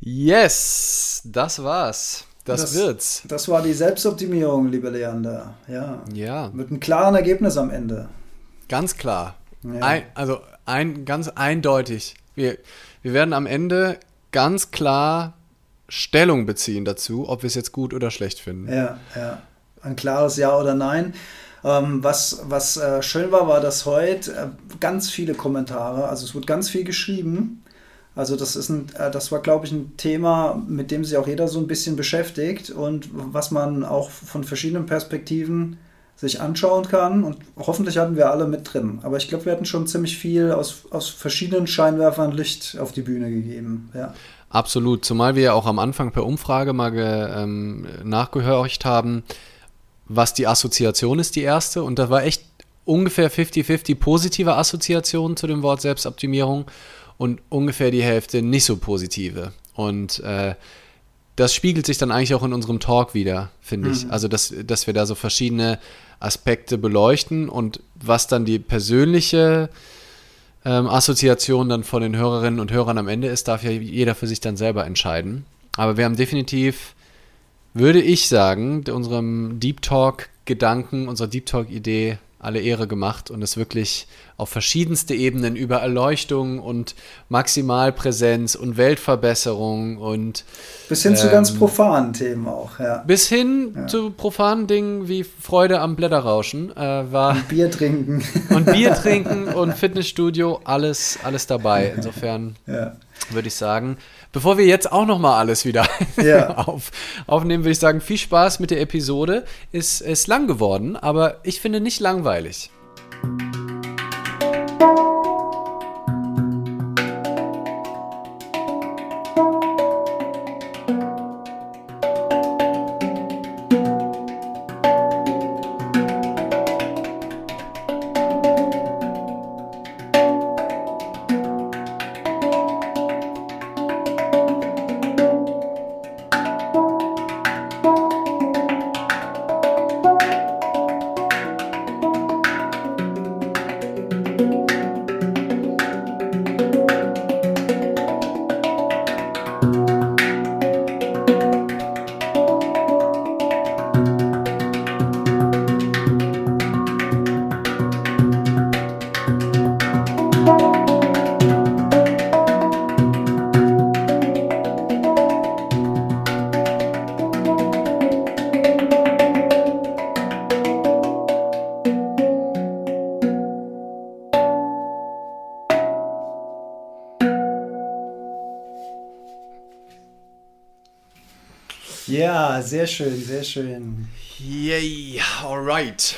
Yes, das war's. Das, das, wird's. Das war die Selbstoptimierung, liebe Leander. Ja. Ja. Mit einem klaren Ergebnis am Ende. Ganz klar. Ja. Ein, also ein, ganz eindeutig. Wir, wir werden am Ende ganz klar Stellung beziehen dazu, ob wir es jetzt gut oder schlecht finden. Ja, ja. Ein klares Ja oder Nein. Ähm, was was äh, schön war, war, dass heute äh, ganz viele Kommentare, also es wurde ganz viel geschrieben. Also das ist ein, äh, das war, glaube ich, ein Thema, mit dem sich auch jeder so ein bisschen beschäftigt und was man auch von verschiedenen Perspektiven sich anschauen kann. Und hoffentlich hatten wir alle mit drin. Aber ich glaube, wir hatten schon ziemlich viel aus, aus verschiedenen Scheinwerfern Licht auf die Bühne gegeben. Ja. Absolut, zumal wir ja auch am Anfang per Umfrage mal ge, ähm, nachgehorcht haben, was die Assoziation ist, die erste. Und da war echt ungefähr 50-50 positive Assoziationen zu dem Wort Selbstoptimierung und ungefähr die Hälfte nicht so positive. Und äh, das spiegelt sich dann eigentlich auch in unserem Talk wieder, finde mhm. ich. Also, dass, dass wir da so verschiedene Aspekte beleuchten und was dann die persönliche ähm, Assoziation dann von den Hörerinnen und Hörern am Ende ist, darf ja jeder für sich dann selber entscheiden. Aber wir haben definitiv würde ich sagen, unserem Deep Talk-Gedanken, unserer Deep Talk-Idee alle Ehre gemacht und es wirklich auf verschiedenste Ebenen über Erleuchtung und Maximalpräsenz und Weltverbesserung und bis hin ähm, zu ganz ähm, profanen Themen auch, ja. Bis hin ja. zu profanen Dingen wie Freude am Blätterrauschen äh, war und Bier trinken und Bier trinken und Fitnessstudio alles alles dabei. Insofern ja. würde ich sagen, Bevor wir jetzt auch noch mal alles wieder ja. auf, aufnehmen, würde ich sagen, viel Spaß mit der Episode. Ist, ist lang geworden, aber ich finde nicht langweilig. Sehr schön, sehr schön. Yay, alright.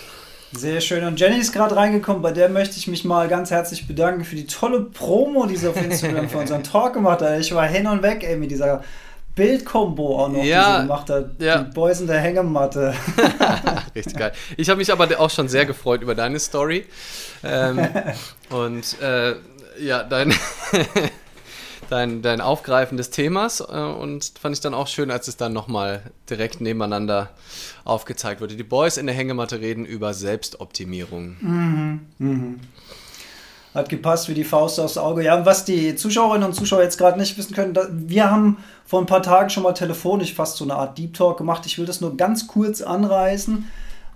Sehr schön. Und Jenny ist gerade reingekommen, bei der möchte ich mich mal ganz herzlich bedanken für die tolle Promo, die sie auf Instagram für unseren Talk gemacht hat. Ich war hin und weg, ey, mit dieser Bildkombo auch noch, ja, die sie gemacht hat. Ja. Die Boys in der Hängematte. Richtig geil. Ich habe mich aber auch schon sehr gefreut über deine Story. Ähm, und äh, ja, dein dein, dein Aufgreifen des Themas äh, und fand ich dann auch schön, als es dann nochmal direkt nebeneinander aufgezeigt wurde. Die Boys in der Hängematte reden über Selbstoptimierung. Mhm. Mhm. Hat gepasst wie die Faust aufs Auge. Ja, was die Zuschauerinnen und Zuschauer jetzt gerade nicht wissen können, wir haben vor ein paar Tagen schon mal telefonisch fast so eine Art Deep Talk gemacht. Ich will das nur ganz kurz anreißen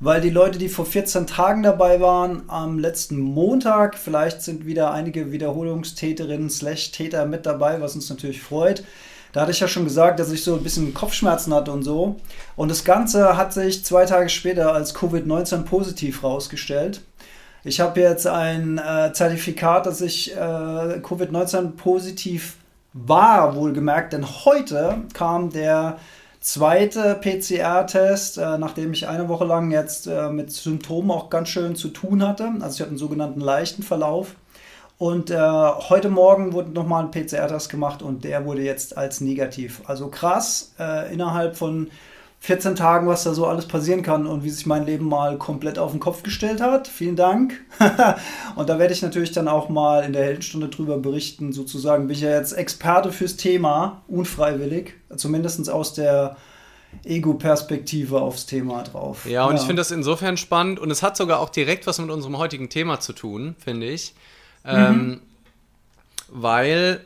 weil die Leute, die vor 14 Tagen dabei waren, am letzten Montag, vielleicht sind wieder einige Wiederholungstäterinnen slash Täter mit dabei, was uns natürlich freut. Da hatte ich ja schon gesagt, dass ich so ein bisschen Kopfschmerzen hatte und so. Und das Ganze hat sich zwei Tage später als Covid-19 positiv rausgestellt. Ich habe jetzt ein äh, Zertifikat, dass ich äh, Covid-19 positiv war, wohlgemerkt, denn heute kam der zweite PCR-Test, äh, nachdem ich eine Woche lang jetzt äh, mit Symptomen auch ganz schön zu tun hatte. Also ich hatte einen sogenannten leichten Verlauf. Und äh, heute Morgen wurde nochmal ein PCR-Test gemacht und der wurde jetzt als negativ. Also krass, äh, innerhalb von 14 Tagen, was da so alles passieren kann und wie sich mein Leben mal komplett auf den Kopf gestellt hat. Vielen Dank. und da werde ich natürlich dann auch mal in der Heldenstunde drüber berichten. Sozusagen bin ich ja jetzt Experte fürs Thema, unfreiwillig, zumindest aus der Ego-Perspektive aufs Thema drauf. Ja, und ja. ich finde das insofern spannend und es hat sogar auch direkt was mit unserem heutigen Thema zu tun, finde ich. Mhm. Ähm, weil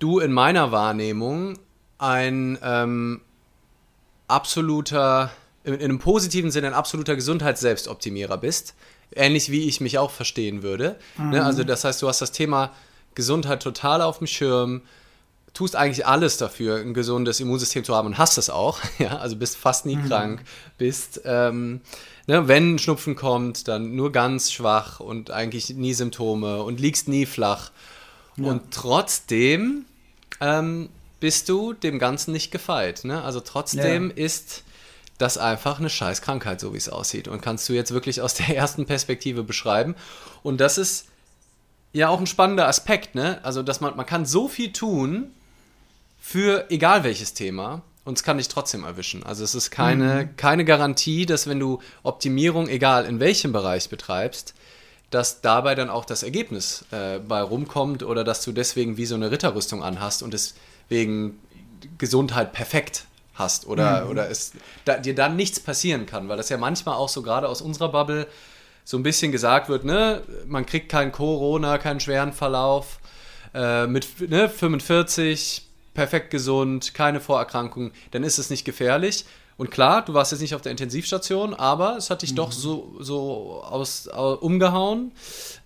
du in meiner Wahrnehmung ein ähm, absoluter, in, in, einem positiven Sinne ein absoluter Gesundheitsselbstoptimierer bist. Ähnlich wie ich mich auch verstehen würde. Ne? Mhm. Ne? Also das heißt, du hast das Thema Gesundheit total auf dem Schirm, tust eigentlich alles dafür, ein gesundes Immunsystem zu haben und hast es auch. Ja? Also bist fast nie mhm. krank, bist, ähm, ne, wenn Schnupfen kommt, dann nur ganz schwach und eigentlich nie Symptome und liegst nie flach. Ja. Und trotzdem ähm, bist du dem Ganzen nicht gefeit. Ne? Also trotzdem ja. ist das einfach eine Scheißkrankheit, so wie es aussieht. Und kannst du jetzt wirklich aus der ersten Perspektive beschreiben. Und das ist ja auch ein spannender Aspekt, ne? Also, dass man, man kann so viel tun für egal welches Thema und es kann dich trotzdem erwischen. Also es ist keine, mhm. keine Garantie, dass wenn du Optimierung, egal in welchem Bereich betreibst, dass dabei dann auch das Ergebnis äh, bei rumkommt oder dass du deswegen wie so eine Ritterrüstung anhast und deswegen Gesundheit perfekt hast oder, mhm. oder es da, dir dann nichts passieren kann, weil das ja manchmal auch so gerade aus unserer Bubble so ein bisschen gesagt wird, ne, man kriegt kein Corona, keinen schweren Verlauf äh, mit ne, 45 perfekt gesund, keine Vorerkrankungen, dann ist es nicht gefährlich. Und klar, du warst jetzt nicht auf der Intensivstation, aber es hat dich mhm. doch so, so aus, aus umgehauen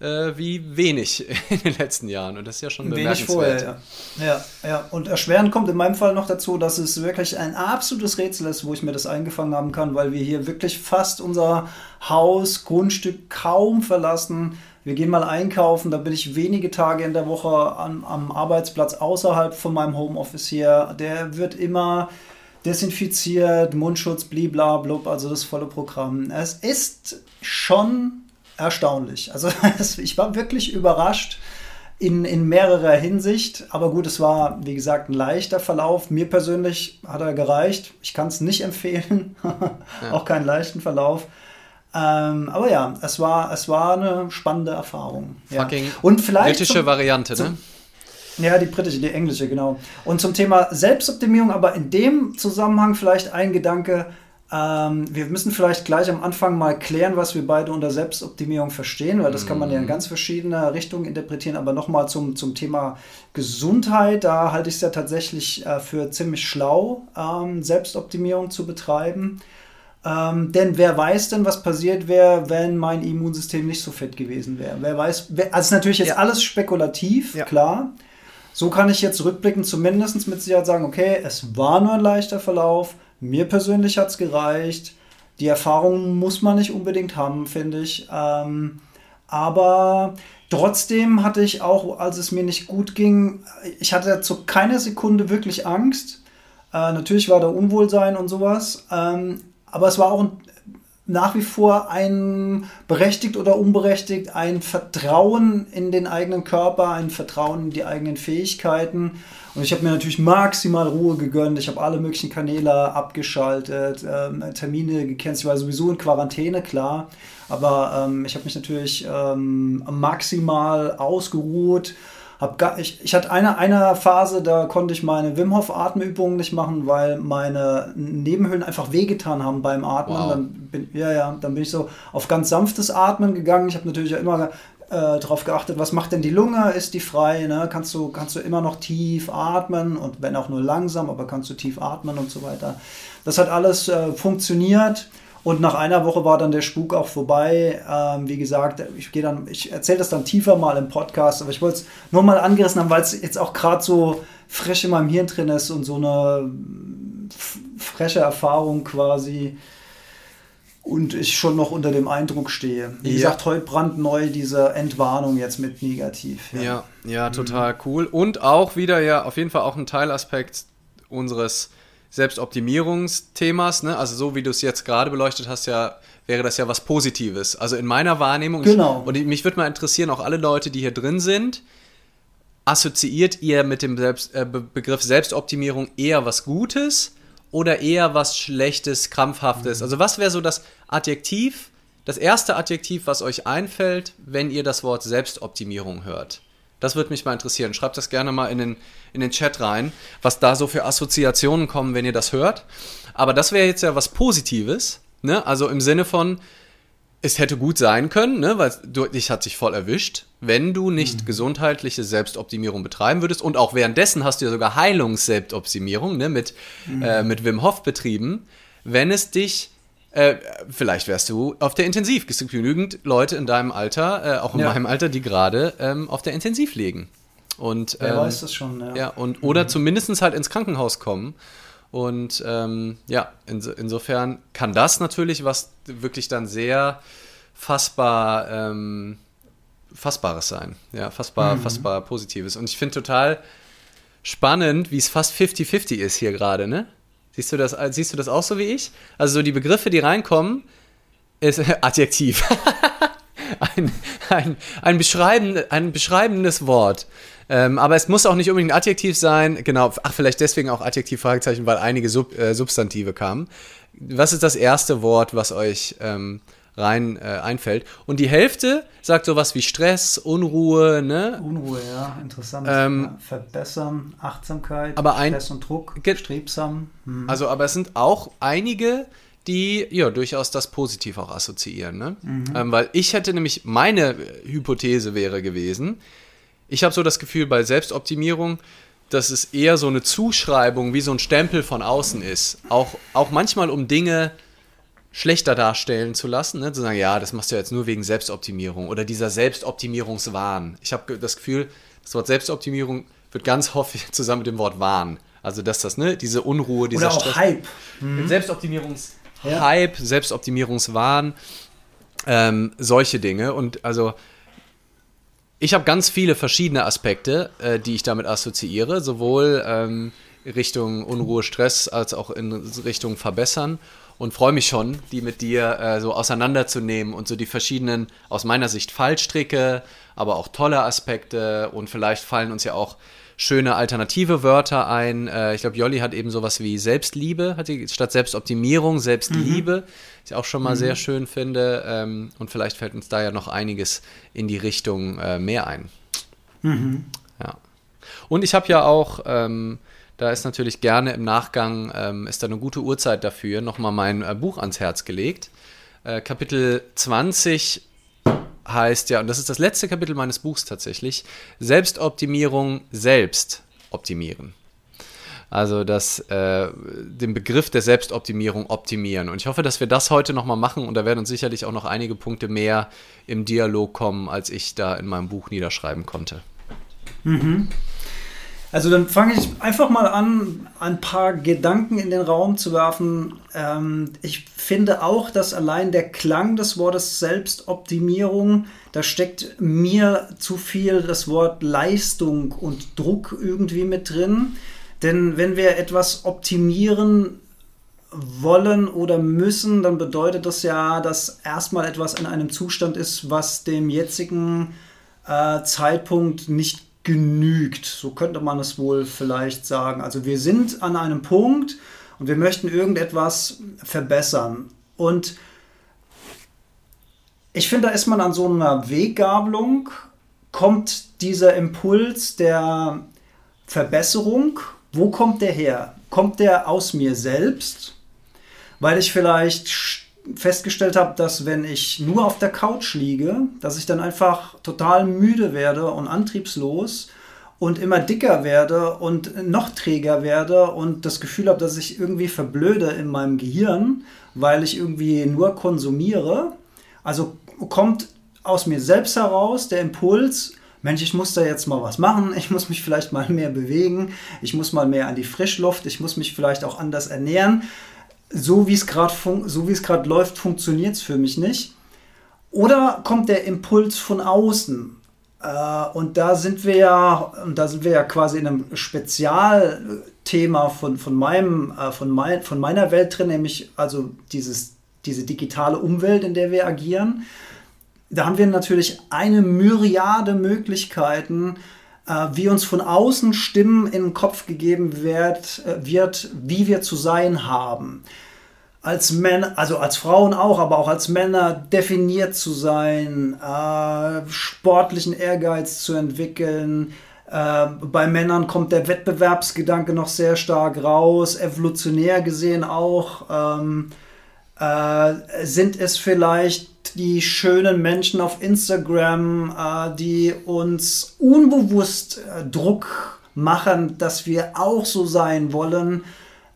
äh, wie wenig in den letzten Jahren. Und das ist ja schon bemerkenswert. Wenig vorher, ja. ja. Ja, Und erschwerend kommt in meinem Fall noch dazu, dass es wirklich ein absolutes Rätsel ist, wo ich mir das eingefangen haben kann, weil wir hier wirklich fast unser Haus, Grundstück kaum verlassen wir gehen mal einkaufen, da bin ich wenige Tage in der Woche an, am Arbeitsplatz außerhalb von meinem Homeoffice hier. Der wird immer desinfiziert, Mundschutz, blibla, blub, also das volle Programm. Es ist schon erstaunlich. Also ich war wirklich überrascht in, in mehrerer Hinsicht. Aber gut, es war, wie gesagt, ein leichter Verlauf. Mir persönlich hat er gereicht. Ich kann es nicht empfehlen. ja. Auch keinen leichten Verlauf. Ähm, aber ja, es war, es war eine spannende Erfahrung. Fucking Und vielleicht britische zum, Variante, ne? Zum, ja, die britische, die englische, genau. Und zum Thema Selbstoptimierung, aber in dem Zusammenhang vielleicht ein Gedanke. Ähm, wir müssen vielleicht gleich am Anfang mal klären, was wir beide unter Selbstoptimierung verstehen, weil das kann man ja in mhm. ganz verschiedene Richtungen interpretieren. Aber nochmal zum, zum Thema Gesundheit, da halte ich es ja tatsächlich äh, für ziemlich schlau, ähm, Selbstoptimierung zu betreiben. Ähm, denn wer weiß denn, was passiert wäre, wenn mein Immunsystem nicht so fit gewesen wäre? Wer weiß, wer, also ist natürlich jetzt ja. alles spekulativ, ja. klar. So kann ich jetzt rückblickend zumindest mit Sicherheit sagen, okay, es war nur ein leichter Verlauf, mir persönlich hat es gereicht. Die Erfahrung muss man nicht unbedingt haben, finde ich. Ähm, aber trotzdem hatte ich auch, als es mir nicht gut ging, ich hatte zu keiner Sekunde wirklich Angst. Äh, natürlich war da Unwohlsein und sowas. Ähm, aber es war auch nach wie vor ein berechtigt oder unberechtigt ein Vertrauen in den eigenen Körper, ein Vertrauen in die eigenen Fähigkeiten. Und ich habe mir natürlich maximal Ruhe gegönnt. Ich habe alle möglichen Kanäle abgeschaltet, äh, Termine gekannt. Ich war sowieso in Quarantäne, klar. Aber ähm, ich habe mich natürlich ähm, maximal ausgeruht hab gar, ich, ich hatte eine, eine Phase, da konnte ich meine Wim Hof Atemübungen nicht machen, weil meine Nebenhöhlen einfach wehgetan haben beim Atmen. Wow. Dann bin, ja, ja, dann bin ich so auf ganz sanftes Atmen gegangen. Ich habe natürlich auch immer äh, darauf geachtet, was macht denn die Lunge? Ist die frei? Ne? Kannst, du, kannst du immer noch tief atmen und wenn auch nur langsam, aber kannst du tief atmen und so weiter. Das hat alles äh, funktioniert. Und nach einer Woche war dann der Spuk auch vorbei. Ähm, wie gesagt, ich gehe dann, ich erzähle das dann tiefer mal im Podcast, aber ich wollte es nur mal angerissen haben, weil es jetzt auch gerade so frisch in meinem Hirn drin ist und so eine frische Erfahrung quasi und ich schon noch unter dem Eindruck stehe. Wie ja. gesagt, heute brandneu diese Entwarnung jetzt mit negativ. Ja, ja, ja total mhm. cool. Und auch wieder ja auf jeden Fall auch ein Teilaspekt unseres Selbstoptimierungsthemas, ne? also so wie du es jetzt gerade beleuchtet hast, ja, wäre das ja was Positives. Also in meiner Wahrnehmung, genau. und mich würde mal interessieren, auch alle Leute, die hier drin sind, assoziiert ihr mit dem Selbst, äh, Begriff Selbstoptimierung eher was Gutes oder eher was Schlechtes, Krampfhaftes? Mhm. Also was wäre so das Adjektiv, das erste Adjektiv, was euch einfällt, wenn ihr das Wort Selbstoptimierung hört? Das würde mich mal interessieren. Schreibt das gerne mal in den, in den Chat rein, was da so für Assoziationen kommen, wenn ihr das hört. Aber das wäre jetzt ja was Positives, ne? Also im Sinne von, es hätte gut sein können, ne, weil du, dich hat sich voll erwischt, wenn du nicht mhm. gesundheitliche Selbstoptimierung betreiben würdest. Und auch währenddessen hast du ja sogar Heilungs-Selbstoptimierung ne, mit, mhm. äh, mit Wim Hof betrieben. Wenn es dich, äh, vielleicht wärst du auf der Intensiv. Es gibt genügend Leute in deinem Alter, äh, auch in ja. meinem Alter, die gerade ähm, auf der Intensiv liegen. Und, Wer ähm, weiß das schon, ja. ja und, oder mhm. zumindest halt ins Krankenhaus kommen. Und ähm, ja, ins, insofern kann das natürlich was wirklich dann sehr fassbar, ähm, Fassbares sein. Ja, fassbar, mhm. fassbar Positives. Und ich finde total spannend, wie es fast 50-50 ist hier gerade, ne? Siehst du, das, siehst du das auch so wie ich? Also so die Begriffe, die reinkommen, ist Adjektiv. ein, ein, ein, beschreiben, ein beschreibendes Wort. Ähm, aber es muss auch nicht unbedingt ein Adjektiv sein. Genau, ach, vielleicht deswegen auch Adjektiv, Fragezeichen, weil einige Sub, äh, Substantive kamen. Was ist das erste Wort, was euch ähm, rein äh, einfällt? Und die Hälfte sagt sowas wie Stress, Unruhe, ne? Unruhe, ja, interessant. Ähm, Verbessern, Achtsamkeit, aber ein, Stress und Druck, strebsam. Hm. Also, aber es sind auch einige, die ja durchaus das positiv auch assoziieren. Ne? Mhm. Ähm, weil ich hätte nämlich, meine Hypothese wäre gewesen, ich habe so das Gefühl bei Selbstoptimierung, dass es eher so eine Zuschreibung wie so ein Stempel von außen ist. Auch, auch manchmal, um Dinge schlechter darstellen zu lassen, ne? zu sagen, ja, das machst du ja jetzt nur wegen Selbstoptimierung oder dieser Selbstoptimierungswahn. Ich habe das Gefühl, das Wort Selbstoptimierung wird ganz häufig zusammen mit dem Wort Wahn. Also dass das, ne, diese Unruhe, dieser oder auch Stress. Hype. Mhm. Selbstoptimierungshype, ja. Selbstoptimierungswahn, ähm, solche Dinge. Und also ich habe ganz viele verschiedene Aspekte, äh, die ich damit assoziiere, sowohl ähm, Richtung Unruhe, Stress als auch in Richtung Verbessern und freue mich schon, die mit dir äh, so auseinanderzunehmen und so die verschiedenen, aus meiner Sicht, Fallstricke, aber auch tolle Aspekte und vielleicht fallen uns ja auch schöne alternative Wörter ein. Äh, ich glaube, Jolli hat eben sowas wie Selbstliebe, hat die statt Selbstoptimierung Selbstliebe, mhm. ich auch schon mal mhm. sehr schön finde. Ähm, und vielleicht fällt uns da ja noch einiges in die Richtung äh, mehr ein. Mhm. Ja. Und ich habe ja auch, ähm, da ist natürlich gerne im Nachgang, ähm, ist da eine gute Uhrzeit dafür, nochmal mein äh, Buch ans Herz gelegt. Äh, Kapitel 20 heißt ja, und das ist das letzte Kapitel meines Buchs tatsächlich, Selbstoptimierung selbst optimieren. Also das, äh, den Begriff der Selbstoptimierung optimieren. Und ich hoffe, dass wir das heute nochmal machen und da werden uns sicherlich auch noch einige Punkte mehr im Dialog kommen, als ich da in meinem Buch niederschreiben konnte. Mhm. Also dann fange ich einfach mal an, ein paar Gedanken in den Raum zu werfen. Ähm, ich finde auch, dass allein der Klang des Wortes Selbstoptimierung, da steckt mir zu viel das Wort Leistung und Druck irgendwie mit drin. Denn wenn wir etwas optimieren wollen oder müssen, dann bedeutet das ja, dass erstmal etwas in einem Zustand ist, was dem jetzigen äh, Zeitpunkt nicht genügt. So könnte man es wohl vielleicht sagen. Also wir sind an einem Punkt und wir möchten irgendetwas verbessern. Und ich finde, da ist man an so einer Weggabelung, kommt dieser Impuls der Verbesserung, wo kommt der her? Kommt der aus mir selbst? Weil ich vielleicht festgestellt habe, dass wenn ich nur auf der Couch liege, dass ich dann einfach total müde werde und antriebslos und immer dicker werde und noch träger werde und das Gefühl habe, dass ich irgendwie verblöde in meinem Gehirn, weil ich irgendwie nur konsumiere. Also kommt aus mir selbst heraus der Impuls, Mensch, ich muss da jetzt mal was machen, ich muss mich vielleicht mal mehr bewegen, ich muss mal mehr an die Frischluft, ich muss mich vielleicht auch anders ernähren so wie es gerade so läuft, funktioniert es für mich nicht. Oder kommt der Impuls von außen? Äh, und da sind wir ja, da sind wir ja quasi in einem Spezialthema von, von, meinem, äh, von, mein, von meiner Welt drin, nämlich also dieses, diese digitale Umwelt, in der wir agieren. Da haben wir natürlich eine Myriade Möglichkeiten, wie uns von außen Stimmen in den Kopf gegeben wird, äh, wird, wie wir zu sein haben. Als Männer, also als Frauen auch, aber auch als Männer definiert zu sein, äh, sportlichen Ehrgeiz zu entwickeln. Äh, bei Männern kommt der Wettbewerbsgedanke noch sehr stark raus, evolutionär gesehen auch. Ähm, Äh, sind es vielleicht die schönen Menschen auf Instagram, äh, die uns unbewusst äh, Druck machen, dass wir auch so sein wollen?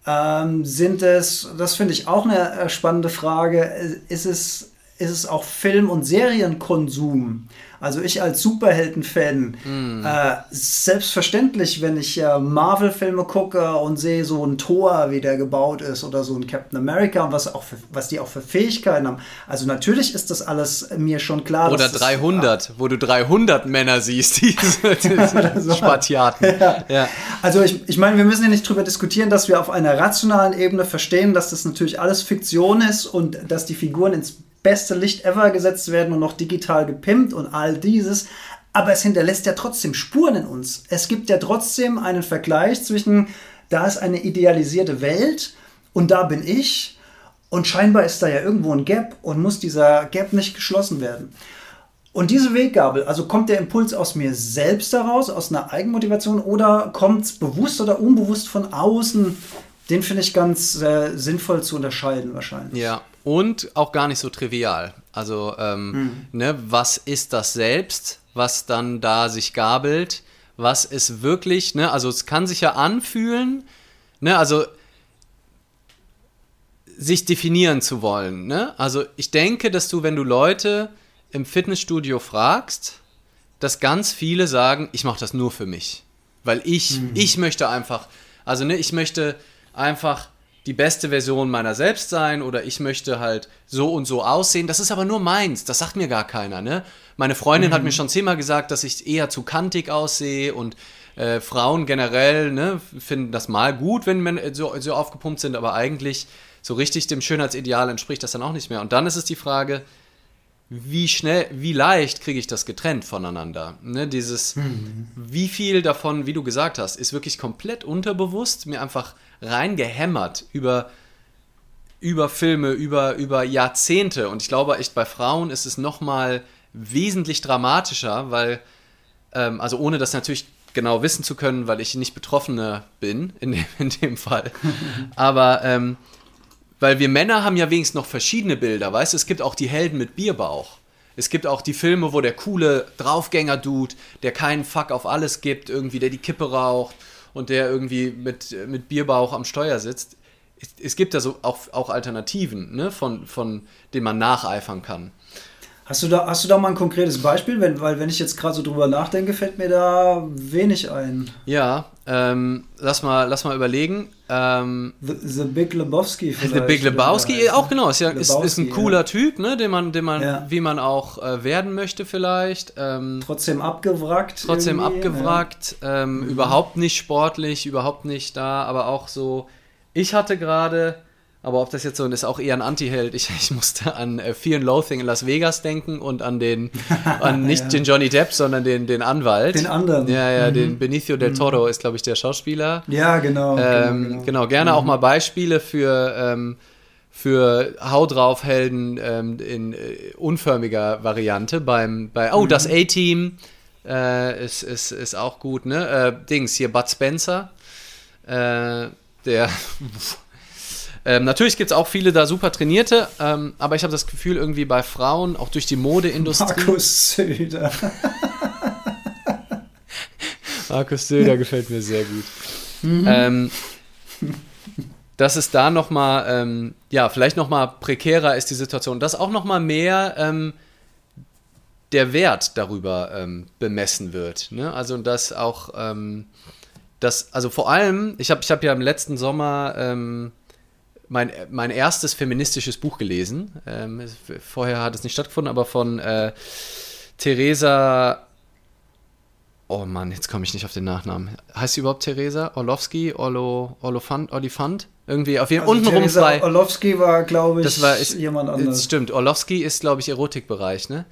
Ähm, sind es, das finde ich auch eine äh, spannende Frage, ist es, ist es auch Film- und Serienkonsum? Also ich als Superhelden-Fan, mm. äh, selbstverständlich, wenn ich äh, Marvel-Filme gucke und sehe so ein Thor, wie der gebaut ist, oder so ein Captain America und was, auch für, was die auch für Fähigkeiten haben. Also natürlich ist das alles mir schon klar. Oder 300, das, wo du 300 Männer siehst, diese, diese Spartiaten. Ja. ja. Also ich, ich meine, wir müssen ja nicht darüber diskutieren, dass wir auf einer rationalen Ebene verstehen, dass das natürlich alles Fiktion ist und dass die Figuren ins beste Licht ever gesetzt werden und noch digital gepimpt und all dieses. Aber es hinterlässt ja trotzdem Spuren in uns. Es gibt ja trotzdem einen Vergleich zwischen, da ist eine idealisierte Welt und da bin ich. Und scheinbar ist da ja irgendwo ein Gap und muss dieser Gap nicht geschlossen werden. Und diese Weggabel, also kommt der Impuls aus mir selbst heraus, aus einer Eigenmotivation oder kommt es bewusst oder unbewusst von außen? Den finde ich ganz äh, sinnvoll zu unterscheiden wahrscheinlich. Ja, und auch gar nicht so trivial. Also, ähm, mhm. ne, was ist das selbst, was dann da sich gabelt? Was ist wirklich, ne, also es kann sich ja anfühlen, ne, also sich definieren zu wollen, ne? Also ich denke, dass du, wenn du Leute im Fitnessstudio fragst, dass ganz viele sagen, ich mache das nur für mich. Weil ich, mhm. ich möchte einfach, also ne, ich möchte einfach die beste Version meiner selbst sein oder ich möchte halt so und so aussehen. Das ist aber nur meins, das sagt mir gar keiner. Ne? Meine Freundin mhm. hat mir schon zehnmal gesagt, dass ich eher zu kantig aussehe und äh, Frauen generell ne, finden das mal gut, wenn Männer so, so aufgepumpt sind, aber eigentlich so richtig dem Schönheitsideal entspricht das dann auch nicht mehr. Und dann ist es die Frage, wie schnell, wie leicht kriege ich das getrennt voneinander? Ne, dieses, mhm. wie viel davon, wie du gesagt hast, ist wirklich komplett unterbewusst, mir einfach reingehämmert über, über Filme, über, über Jahrzehnte. Und ich glaube echt, bei Frauen ist es nochmal wesentlich dramatischer, weil, ähm, also ohne das natürlich genau wissen zu können, weil ich nicht Betroffene bin, in dem, in dem Fall. Aber ähm, weil wir Männer haben ja wenigstens noch verschiedene Bilder, weißt du? Es gibt auch die Helden mit Bierbauch. Es gibt auch die Filme, wo der coole Draufgänger-Dude, der keinen Fuck auf alles gibt, irgendwie, der die Kippe raucht und der irgendwie mit, mit Bierbauch am Steuer sitzt. Es, es gibt da so auch, auch Alternativen, ne, von, von denen man nacheifern kann. Hast du da, hast du da mal ein konkretes Beispiel? Wenn, weil wenn ich jetzt gerade so drüber nachdenke, fällt mir da wenig ein. Ja, ähm, lass, mal, lass mal überlegen. Ähm, the, the, Big Lebowski vielleicht. The Big Lebowski, auch genau. Ist, ja, ist, ist ein cooler ja. Typ, ne, den man, den man ja. wie man auch äh, werden möchte vielleicht. Ähm, trotzdem abgewrackt. Trotzdem abgewrackt. Ähm, mhm. Überhaupt nicht sportlich, überhaupt nicht da, aber auch so. Ich hatte gerade aber ob das jetzt so ist, auch eher ein Anti-Held. Ich, ich musste an äh, Fear and Loathing in Las Vegas denken und an den, an nicht ja. den Johnny Depp, sondern den, den Anwalt. Den anderen. Ja, ja, mhm. den Benicio del Toro mhm. ist, glaube ich, der Schauspieler. Ja, genau. Ähm, genau, genau. genau, gerne mhm. auch mal Beispiele für, ähm, für Hau drauf Helden ähm, in äh, unförmiger Variante beim, bei, oh, das mhm. A-Team äh, ist, ist, ist auch gut, ne? Äh, Dings, hier Bud Spencer, äh, der Ähm, natürlich gibt es auch viele da super trainierte, ähm, aber ich habe das Gefühl, irgendwie bei Frauen, auch durch die Modeindustrie. Markus Söder. Markus Söder gefällt mir sehr gut. Mhm. Ähm, dass es da nochmal, ähm, ja, vielleicht nochmal prekärer ist die Situation, dass auch nochmal mehr ähm, der Wert darüber ähm, bemessen wird. Ne? Also, dass auch, ähm, dass, also vor allem, ich habe ich hab ja im letzten Sommer ähm, mein, mein erstes feministisches Buch gelesen. Ähm, vorher hat es nicht stattgefunden, aber von äh, Theresa. Oh Mann, jetzt komme ich nicht auf den Nachnamen. Heißt sie überhaupt Theresa? Orlowski? Orlo, Orlofant? Olifant? Irgendwie auf jeden Fall also untenrum frei. Orlowski war, glaube ich, das war, ist, jemand anderes. Stimmt, Orlowski ist, glaube ich, Erotikbereich, ne?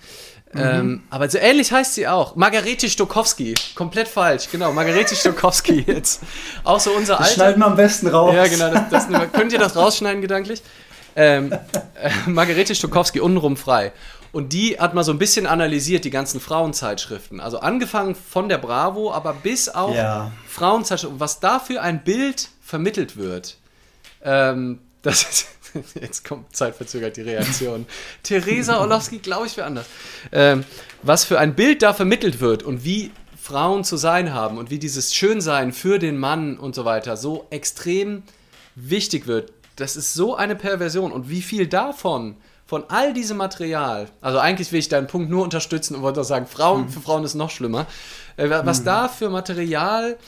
Mhm. Ähm, aber so ähnlich heißt sie auch. Margarete Stokowski. Komplett falsch, genau. Margarete Stokowski jetzt. Auch so unser Alter. Schneiden wir am besten raus. Ja, genau. Das, das, könnt ihr das rausschneiden gedanklich? Ähm, äh, Margarete Stokowski, untenrum frei. Und die hat mal so ein bisschen analysiert, die ganzen Frauenzeitschriften. Also angefangen von der Bravo, aber bis auf ja. Frauenzeitschriften. Was da für ein Bild vermittelt wird. Ähm, das ist, jetzt kommt zeitverzögert die Reaktion. Theresa Orlowski, glaube ich, wäre anders. Ähm, was für ein Bild da vermittelt wird und wie Frauen zu sein haben und wie dieses Schönsein für den Mann und so weiter so extrem wichtig wird, das ist so eine Perversion. Und wie viel davon, von all diesem Material, also eigentlich will ich deinen Punkt nur unterstützen und wollte auch sagen, Frauen, mhm. für Frauen ist noch schlimmer, äh, was mhm. da für Material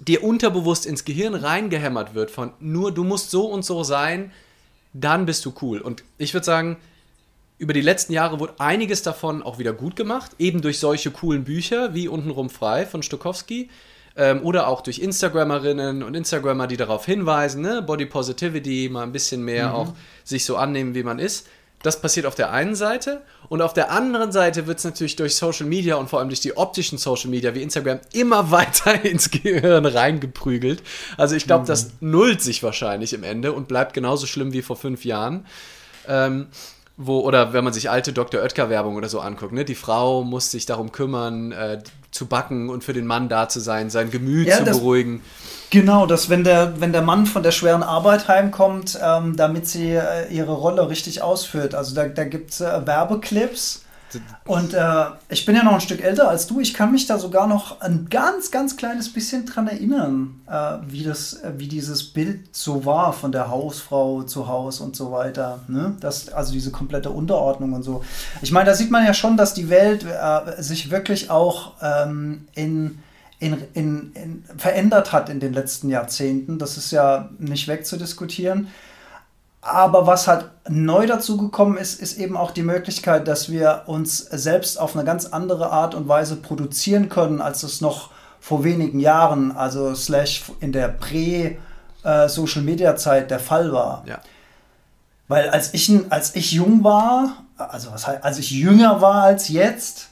dir unterbewusst ins Gehirn reingehämmert wird von nur du musst so und so sein, dann bist du cool. Und ich würde sagen, über die letzten Jahre wurde einiges davon auch wieder gut gemacht, eben durch solche coolen Bücher wie Untenrum frei von Stokowski ähm, oder auch durch Instagrammerinnen und Instagrammer, die darauf hinweisen, ne? Body Positivity, mal ein bisschen mehr mhm. auch sich so annehmen, wie man ist. Das passiert auf der einen Seite und auf der anderen Seite wird es natürlich durch Social Media und vor allem durch die optischen Social Media wie Instagram immer weiter ins Gehirn reingeprügelt. Also ich glaube, mhm. das nullt sich wahrscheinlich im Ende und bleibt genauso schlimm wie vor fünf Jahren. Ähm, wo, oder wenn man sich alte Dr. Oetker-Werbung oder so anguckt, ne? Die Frau muss sich darum kümmern, äh, zu backen und für den Mann da zu sein, sein Gemüt ja, zu beruhigen. Genau, dass wenn der, wenn der Mann von der schweren Arbeit heimkommt, ähm, damit sie äh, ihre Rolle richtig ausführt. Also da, da gibt es äh, Werbeclips und äh, ich bin ja noch ein Stück älter als du. Ich kann mich da sogar noch ein ganz, ganz kleines bisschen dran erinnern, äh, wie, das, äh, wie dieses Bild so war von der Hausfrau zu Haus und so weiter. Ne? Das, also diese komplette Unterordnung und so. Ich meine, da sieht man ja schon, dass die Welt äh, sich wirklich auch ähm, in, in, in, in, verändert hat in den letzten Jahrzehnten. Das ist ja nicht wegzudiskutieren. Aber was halt neu dazu gekommen ist, ist eben auch die Möglichkeit, dass wir uns selbst auf eine ganz andere Art und Weise produzieren können, als es noch vor wenigen Jahren, also slash in der Prä-Social-Media-Zeit äh, der Fall war. Ja. Weil als ich, als ich jung war, also was heißt, als ich jünger war als jetzt,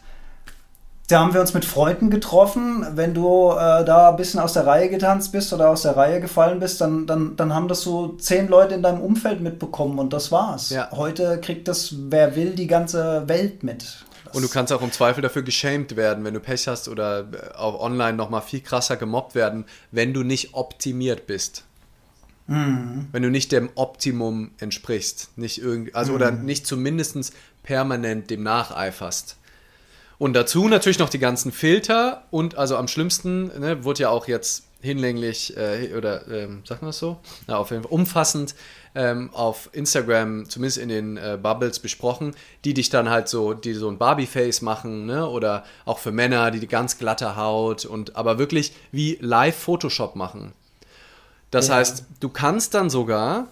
da haben wir uns mit Freunden getroffen. Wenn du äh, da ein bisschen aus der Reihe getanzt bist oder aus der Reihe gefallen bist, dann, dann, dann haben das so zehn Leute in deinem Umfeld mitbekommen und das war's. Ja. Heute kriegt das, wer will, die ganze Welt mit. und du kannst auch im Zweifel dafür geschämt werden, wenn du Pech hast oder auch online nochmal viel krasser gemobbt werden, wenn du nicht optimiert bist. Mhm. Wenn du nicht dem Optimum entsprichst. Nicht irgendwie, also mhm. oder nicht zumindest permanent dem nacheiferst. Und dazu natürlich noch die ganzen Filter und also am schlimmsten ne, wurde ja auch jetzt hinlänglich äh, oder ähm, sagt man das so? Na, auf jeden Fall umfassend ähm, auf Instagram, zumindest in den äh, Bubbles besprochen, die dich dann halt so, die so ein Barbie-Face machen, ne? Oder auch für Männer, die die ganz glatte Haut und aber wirklich wie Live-Photoshop machen. Das ja. heißt, du kannst dann sogar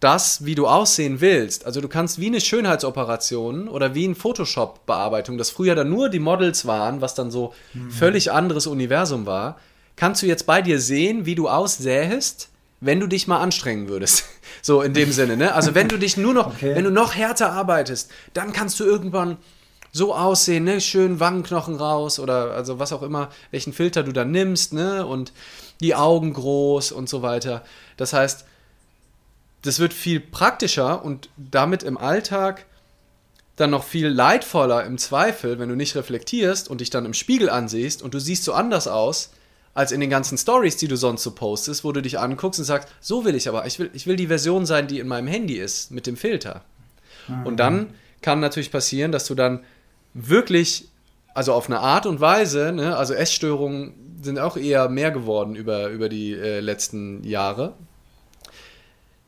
das, wie du aussehen willst. Also du kannst wie eine Schönheitsoperation oder wie eine Photoshop-Bearbeitung, das früher dann nur die Models waren, was dann so mhm. völlig anderes Universum war, kannst du jetzt bei dir sehen, wie du aussähest, wenn du dich mal anstrengen würdest. So in dem Sinne, ne? Also wenn du dich nur noch, okay. wenn du noch härter arbeitest, dann kannst du irgendwann so aussehen, ne? Schön Wangenknochen raus oder also was auch immer, welchen Filter du dann nimmst, ne? Und die Augen groß und so weiter. Das heißt, das wird viel praktischer und damit im Alltag dann noch viel leidvoller im Zweifel, wenn du nicht reflektierst und dich dann im Spiegel ansiehst und du siehst so anders aus als in den ganzen Stories, die du sonst so postest, wo du dich anguckst und sagst, so will ich aber, ich will, ich will die Version sein, die in meinem Handy ist, mit dem Filter. Mhm. Und dann kann natürlich passieren, dass du dann wirklich, also auf eine Art und Weise, ne, also Essstörungen sind auch eher mehr geworden über, über die äh, letzten Jahre,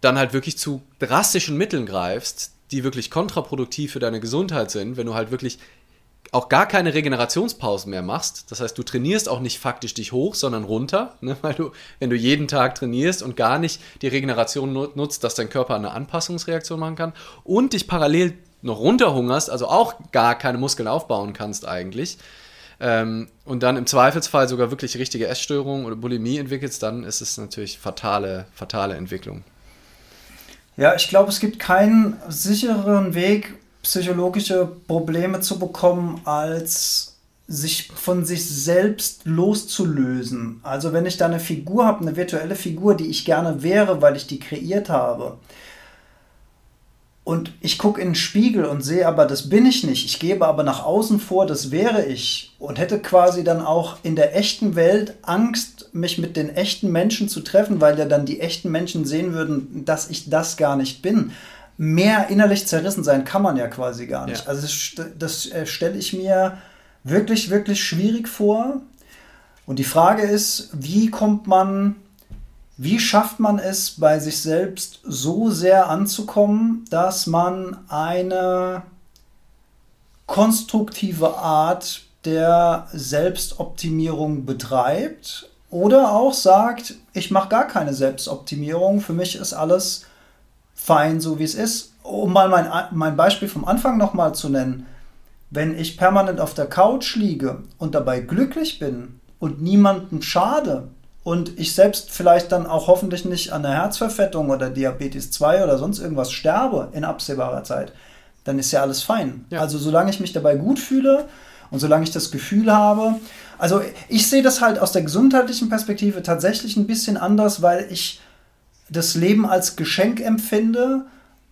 dann halt wirklich zu drastischen Mitteln greifst, die wirklich kontraproduktiv für deine Gesundheit sind, wenn du halt wirklich auch gar keine Regenerationspausen mehr machst. Das heißt, du trainierst auch nicht faktisch dich hoch, sondern runter, ne? weil du, wenn du jeden Tag trainierst und gar nicht die Regeneration nutzt, dass dein Körper eine Anpassungsreaktion machen kann und dich parallel noch runterhungerst, also auch gar keine Muskeln aufbauen kannst eigentlich, ähm, und dann im Zweifelsfall sogar wirklich richtige Essstörungen oder Bulimie entwickelst, dann ist es natürlich fatale, fatale Entwicklung. Ja, ich glaube, es gibt keinen sicheren Weg, psychologische Probleme zu bekommen, als sich von sich selbst loszulösen. Also wenn ich da eine Figur habe, eine virtuelle Figur, die ich gerne wäre, weil ich die kreiert habe, und ich gucke in den Spiegel und sehe aber, das bin ich nicht. Ich gebe aber nach außen vor, das wäre ich. Und hätte quasi dann auch in der echten Welt Angst, mich mit den echten Menschen zu treffen, weil ja dann die echten Menschen sehen würden, dass ich das gar nicht bin. Mehr innerlich zerrissen sein kann man ja quasi gar nicht. Ja. Also das, das äh, stelle ich mir wirklich, wirklich schwierig vor. Und die Frage ist, wie kommt man wie schafft man es, bei sich selbst so sehr anzukommen, dass man eine konstruktive Art der Selbstoptimierung betreibt oder auch sagt, ich mache gar keine Selbstoptimierung, für mich ist alles fein, so wie es ist. Um mal mein, mein Beispiel vom Anfang nochmal zu nennen, wenn ich permanent auf der Couch liege und dabei glücklich bin und niemandem schade, und ich selbst vielleicht dann auch hoffentlich nicht an einer Herzverfettung oder Diabetes 2 oder sonst irgendwas sterbe in absehbarer Zeit, dann ist ja alles fein. Ja. Also solange ich mich dabei gut fühle und solange ich das Gefühl habe, also ich sehe das halt aus der gesundheitlichen Perspektive tatsächlich ein bisschen anders, weil ich das Leben als Geschenk empfinde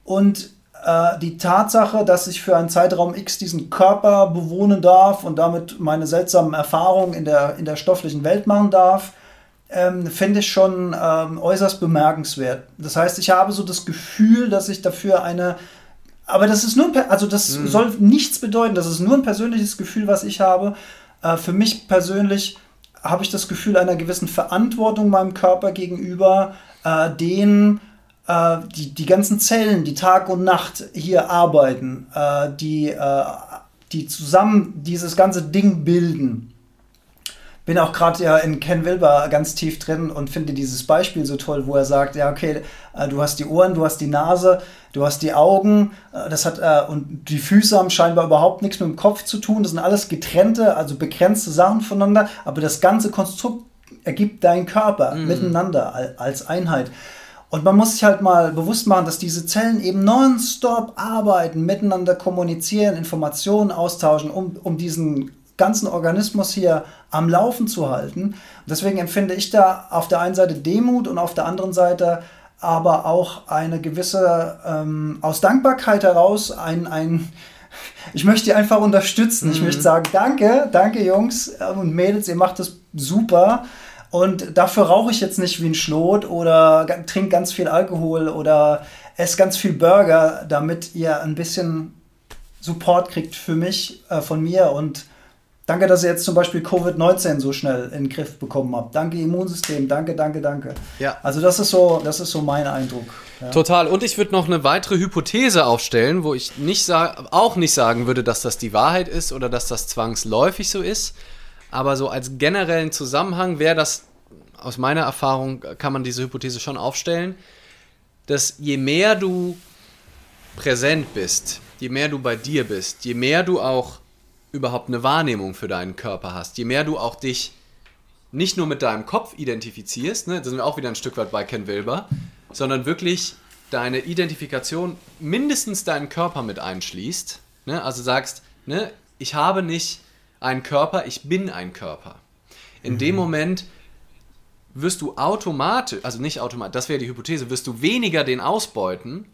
und äh, die Tatsache, dass ich für einen Zeitraum X diesen Körper bewohnen darf und damit meine seltsamen Erfahrungen in der, in der stofflichen Welt machen darf, ähm, finde ich schon ähm, äußerst bemerkenswert. Das heißt, ich habe so das Gefühl, dass ich dafür eine aber das ist nur, also das mhm. soll nichts bedeuten, das ist nur ein persönliches Gefühl, was ich habe. Äh, für mich persönlich habe ich das Gefühl einer gewissen Verantwortung meinem Körper gegenüber, äh, den äh, die, die ganzen Zellen, die Tag und Nacht hier arbeiten, äh, die, äh, die zusammen dieses ganze Ding bilden bin auch gerade ja in Ken Wilber ganz tief drin und finde dieses Beispiel so toll, wo er sagt, ja, okay, äh, du hast die Ohren, du hast die Nase, du hast die Augen, äh, das hat äh, und die Füße haben scheinbar überhaupt nichts mit dem Kopf zu tun. Das sind alles getrennte, also begrenzte Sachen voneinander, aber das ganze Konstrukt ergibt deinen Körper mhm. miteinander als Einheit. Und man muss sich halt mal bewusst machen, dass diese Zellen eben nonstop arbeiten, miteinander kommunizieren, Informationen austauschen, um, um diesen ganzen Organismus hier am Laufen zu halten. Deswegen empfinde ich da auf der einen Seite Demut und auf der anderen Seite aber auch eine gewisse, ähm, aus Dankbarkeit heraus, ein, ein ich möchte die einfach unterstützen. Mhm. Ich möchte sagen, danke, danke Jungs und Mädels, ihr macht das super. Und dafür rauche ich jetzt nicht wie ein Schlot oder trinke ganz viel Alkohol oder esse ganz viel Burger, damit ihr ein bisschen Support kriegt für mich, äh, von mir und Danke, dass ihr jetzt zum Beispiel Covid-19 so schnell in den Griff bekommen habt. Danke Immunsystem, danke, danke, danke. Ja. Also das ist so, das ist so mein Eindruck. Ja. Total. Und ich würde noch eine weitere Hypothese aufstellen, wo ich nicht auch nicht sagen würde, dass das die Wahrheit ist oder dass das zwangsläufig so ist. Aber so als generellen Zusammenhang wäre das, aus meiner Erfahrung kann man diese Hypothese schon aufstellen, dass je mehr du präsent bist, je mehr du bei dir bist, je mehr du auch überhaupt eine Wahrnehmung für deinen Körper hast, je mehr du auch dich nicht nur mit deinem Kopf identifizierst, ne, da sind wir auch wieder ein Stück weit bei Ken Wilber, sondern wirklich deine Identifikation mindestens deinen Körper mit einschließt. Ne, also sagst, ne, ich habe nicht einen Körper, ich bin ein Körper. In mhm. dem Moment wirst du automatisch, also nicht automatisch, das wäre die Hypothese, wirst du weniger den ausbeuten,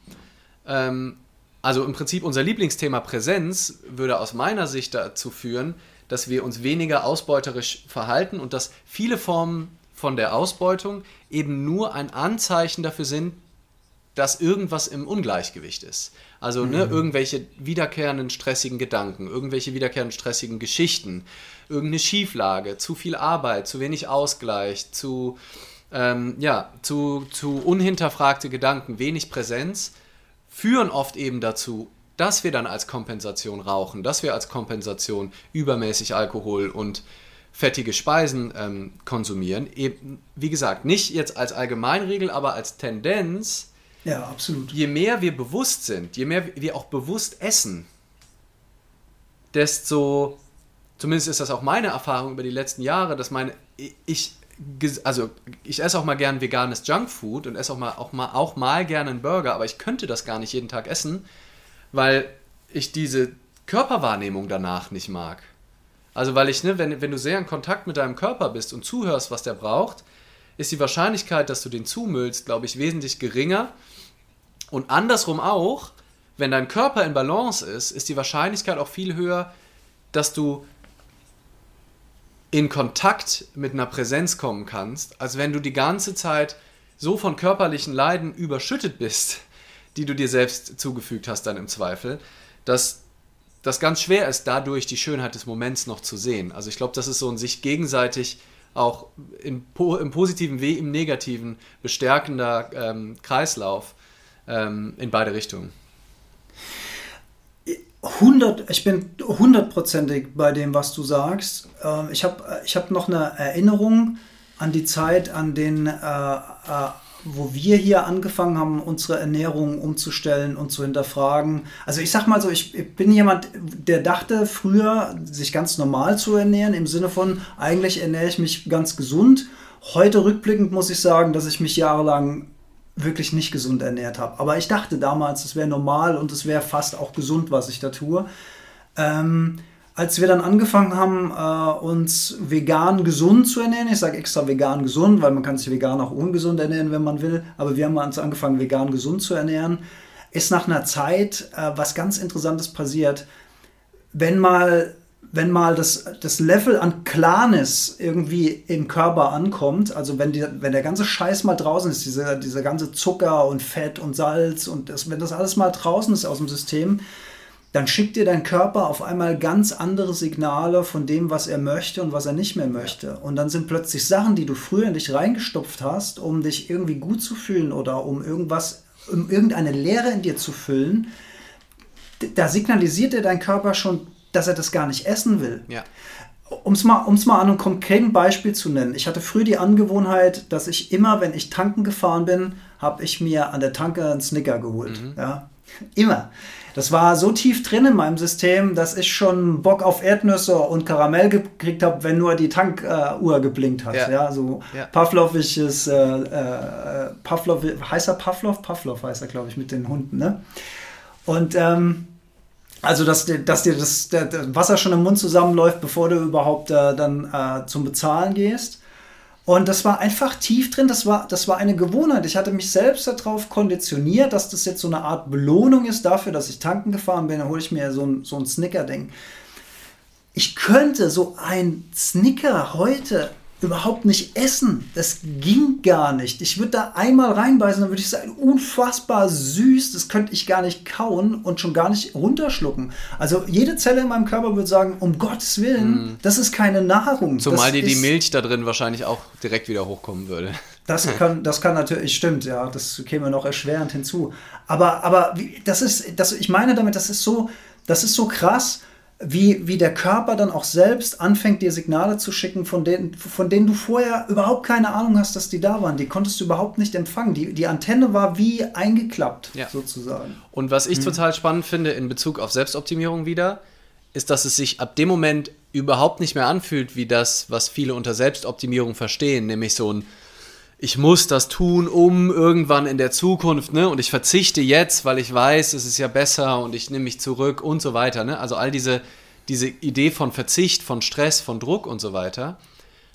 ähm, also im Prinzip unser Lieblingsthema Präsenz würde aus meiner Sicht dazu führen, dass wir uns weniger ausbeuterisch verhalten und dass viele Formen von der Ausbeutung eben nur ein Anzeichen dafür sind, dass irgendwas im Ungleichgewicht ist. Also ne, mhm. irgendwelche wiederkehrenden stressigen Gedanken, irgendwelche wiederkehrenden stressigen Geschichten, irgendeine Schieflage, zu viel Arbeit, zu wenig Ausgleich, zu, ähm, ja, zu, zu unhinterfragte Gedanken, wenig Präsenz führen oft eben dazu, dass wir dann als Kompensation rauchen, dass wir als Kompensation übermäßig Alkohol und fettige Speisen ähm, konsumieren. Eben, wie gesagt, nicht jetzt als Allgemeinregel, aber als Tendenz. Ja, absolut. Je mehr wir bewusst sind, je mehr wir auch bewusst essen, desto, zumindest ist das auch meine Erfahrung über die letzten Jahre, dass meine, ich also ich esse auch mal gern veganes Junkfood und esse auch mal, auch mal auch mal gerne einen Burger, aber ich könnte das gar nicht jeden Tag essen, weil ich diese Körperwahrnehmung danach nicht mag. Also weil ich, ne, wenn, wenn du sehr in Kontakt mit deinem Körper bist und zuhörst, was der braucht, ist die Wahrscheinlichkeit, dass du den zumüllst, glaube ich, wesentlich geringer. Und andersrum auch, wenn dein Körper in Balance ist, ist die Wahrscheinlichkeit auch viel höher, dass du in Kontakt mit einer Präsenz kommen kannst, als wenn du die ganze Zeit so von körperlichen Leiden überschüttet bist, die du dir selbst zugefügt hast, dann im Zweifel, dass das ganz schwer ist, dadurch die Schönheit des Moments noch zu sehen. Also ich glaube, das ist so ein sich gegenseitig auch in, im positiven wie im negativen bestärkender ähm, Kreislauf ähm, in beide Richtungen. 100, ich bin hundertprozentig bei dem, was du sagst. Ähm, ich habe ich hab noch eine Erinnerung an die Zeit, an den, äh, äh, wo wir hier angefangen haben, unsere Ernährung umzustellen und zu hinterfragen. Also ich sag mal so, ich, ich bin jemand, der dachte früher, sich ganz normal zu ernähren, im Sinne von, eigentlich ernähre ich mich ganz gesund. Heute rückblickend muss ich sagen, dass ich mich jahrelang wirklich nicht gesund ernährt habe. Aber ich dachte damals, es wäre normal und es wäre fast auch gesund, was ich da tue. Ähm, als wir dann angefangen haben, äh, uns vegan gesund zu ernähren, ich sage extra vegan gesund, weil man kann sich vegan auch ungesund ernähren, wenn man will, aber wir haben uns angefangen, vegan gesund zu ernähren, ist nach einer Zeit äh, was ganz Interessantes passiert. Wenn mal wenn mal das, das Level an Klarness irgendwie im Körper ankommt, also wenn, die, wenn der ganze Scheiß mal draußen ist, dieser, dieser ganze Zucker und Fett und Salz und das, wenn das alles mal draußen ist aus dem System, dann schickt dir dein Körper auf einmal ganz andere Signale von dem, was er möchte und was er nicht mehr möchte. Und dann sind plötzlich Sachen, die du früher in dich reingestopft hast, um dich irgendwie gut zu fühlen oder um irgendwas, um irgendeine Leere in dir zu füllen, da signalisiert dir dein Körper schon dass er das gar nicht essen will. Ja. Um es mal, um's mal an einem konkreten Beispiel zu nennen. Ich hatte früher die Angewohnheit, dass ich immer, wenn ich tanken gefahren bin, habe ich mir an der Tanke einen Snicker geholt. Mhm. Ja, immer. Das war so tief drin in meinem System, dass ich schon Bock auf Erdnüsse und Karamell gekriegt habe, wenn nur die Tankuhr äh, geblinkt hat. Ja, ja so ja. Pavlovisches, äh, äh, Pavlov, heißt er Pavlov? Pavlov heißt er, glaube ich, mit den Hunden. Ne? Und ähm, also, dass dir, dass dir das, der Wasser schon im Mund zusammenläuft, bevor du überhaupt äh, dann äh, zum Bezahlen gehst. Und das war einfach tief drin, das war, das war eine Gewohnheit. Ich hatte mich selbst darauf konditioniert, dass das jetzt so eine Art Belohnung ist dafür, dass ich tanken gefahren bin. Dann hole ich mir so ein, so ein Snicker-Ding. Ich könnte so ein Snicker heute überhaupt nicht essen. Das ging gar nicht. Ich würde da einmal reinbeißen, dann würde ich sagen, unfassbar süß, das könnte ich gar nicht kauen und schon gar nicht runterschlucken. Also jede Zelle in meinem Körper würde sagen, um Gottes Willen, mm. das ist keine Nahrung. Zumal dir die Milch da drin wahrscheinlich auch direkt wieder hochkommen würde. Das kann, das kann natürlich, stimmt, ja, das käme noch erschwerend hinzu. Aber, aber das ist, das, ich meine damit, das ist so, das ist so krass, wie, wie der Körper dann auch selbst anfängt, dir Signale zu schicken, von denen, von denen du vorher überhaupt keine Ahnung hast, dass die da waren. Die konntest du überhaupt nicht empfangen. Die, die Antenne war wie eingeklappt, ja. sozusagen. Und was ich hm. total spannend finde in Bezug auf Selbstoptimierung wieder, ist, dass es sich ab dem Moment überhaupt nicht mehr anfühlt wie das, was viele unter Selbstoptimierung verstehen, nämlich so ein ich muss das tun, um irgendwann in der Zukunft, ne? Und ich verzichte jetzt, weil ich weiß, es ist ja besser und ich nehme mich zurück und so weiter, ne? Also all diese, diese Idee von Verzicht, von Stress, von Druck und so weiter,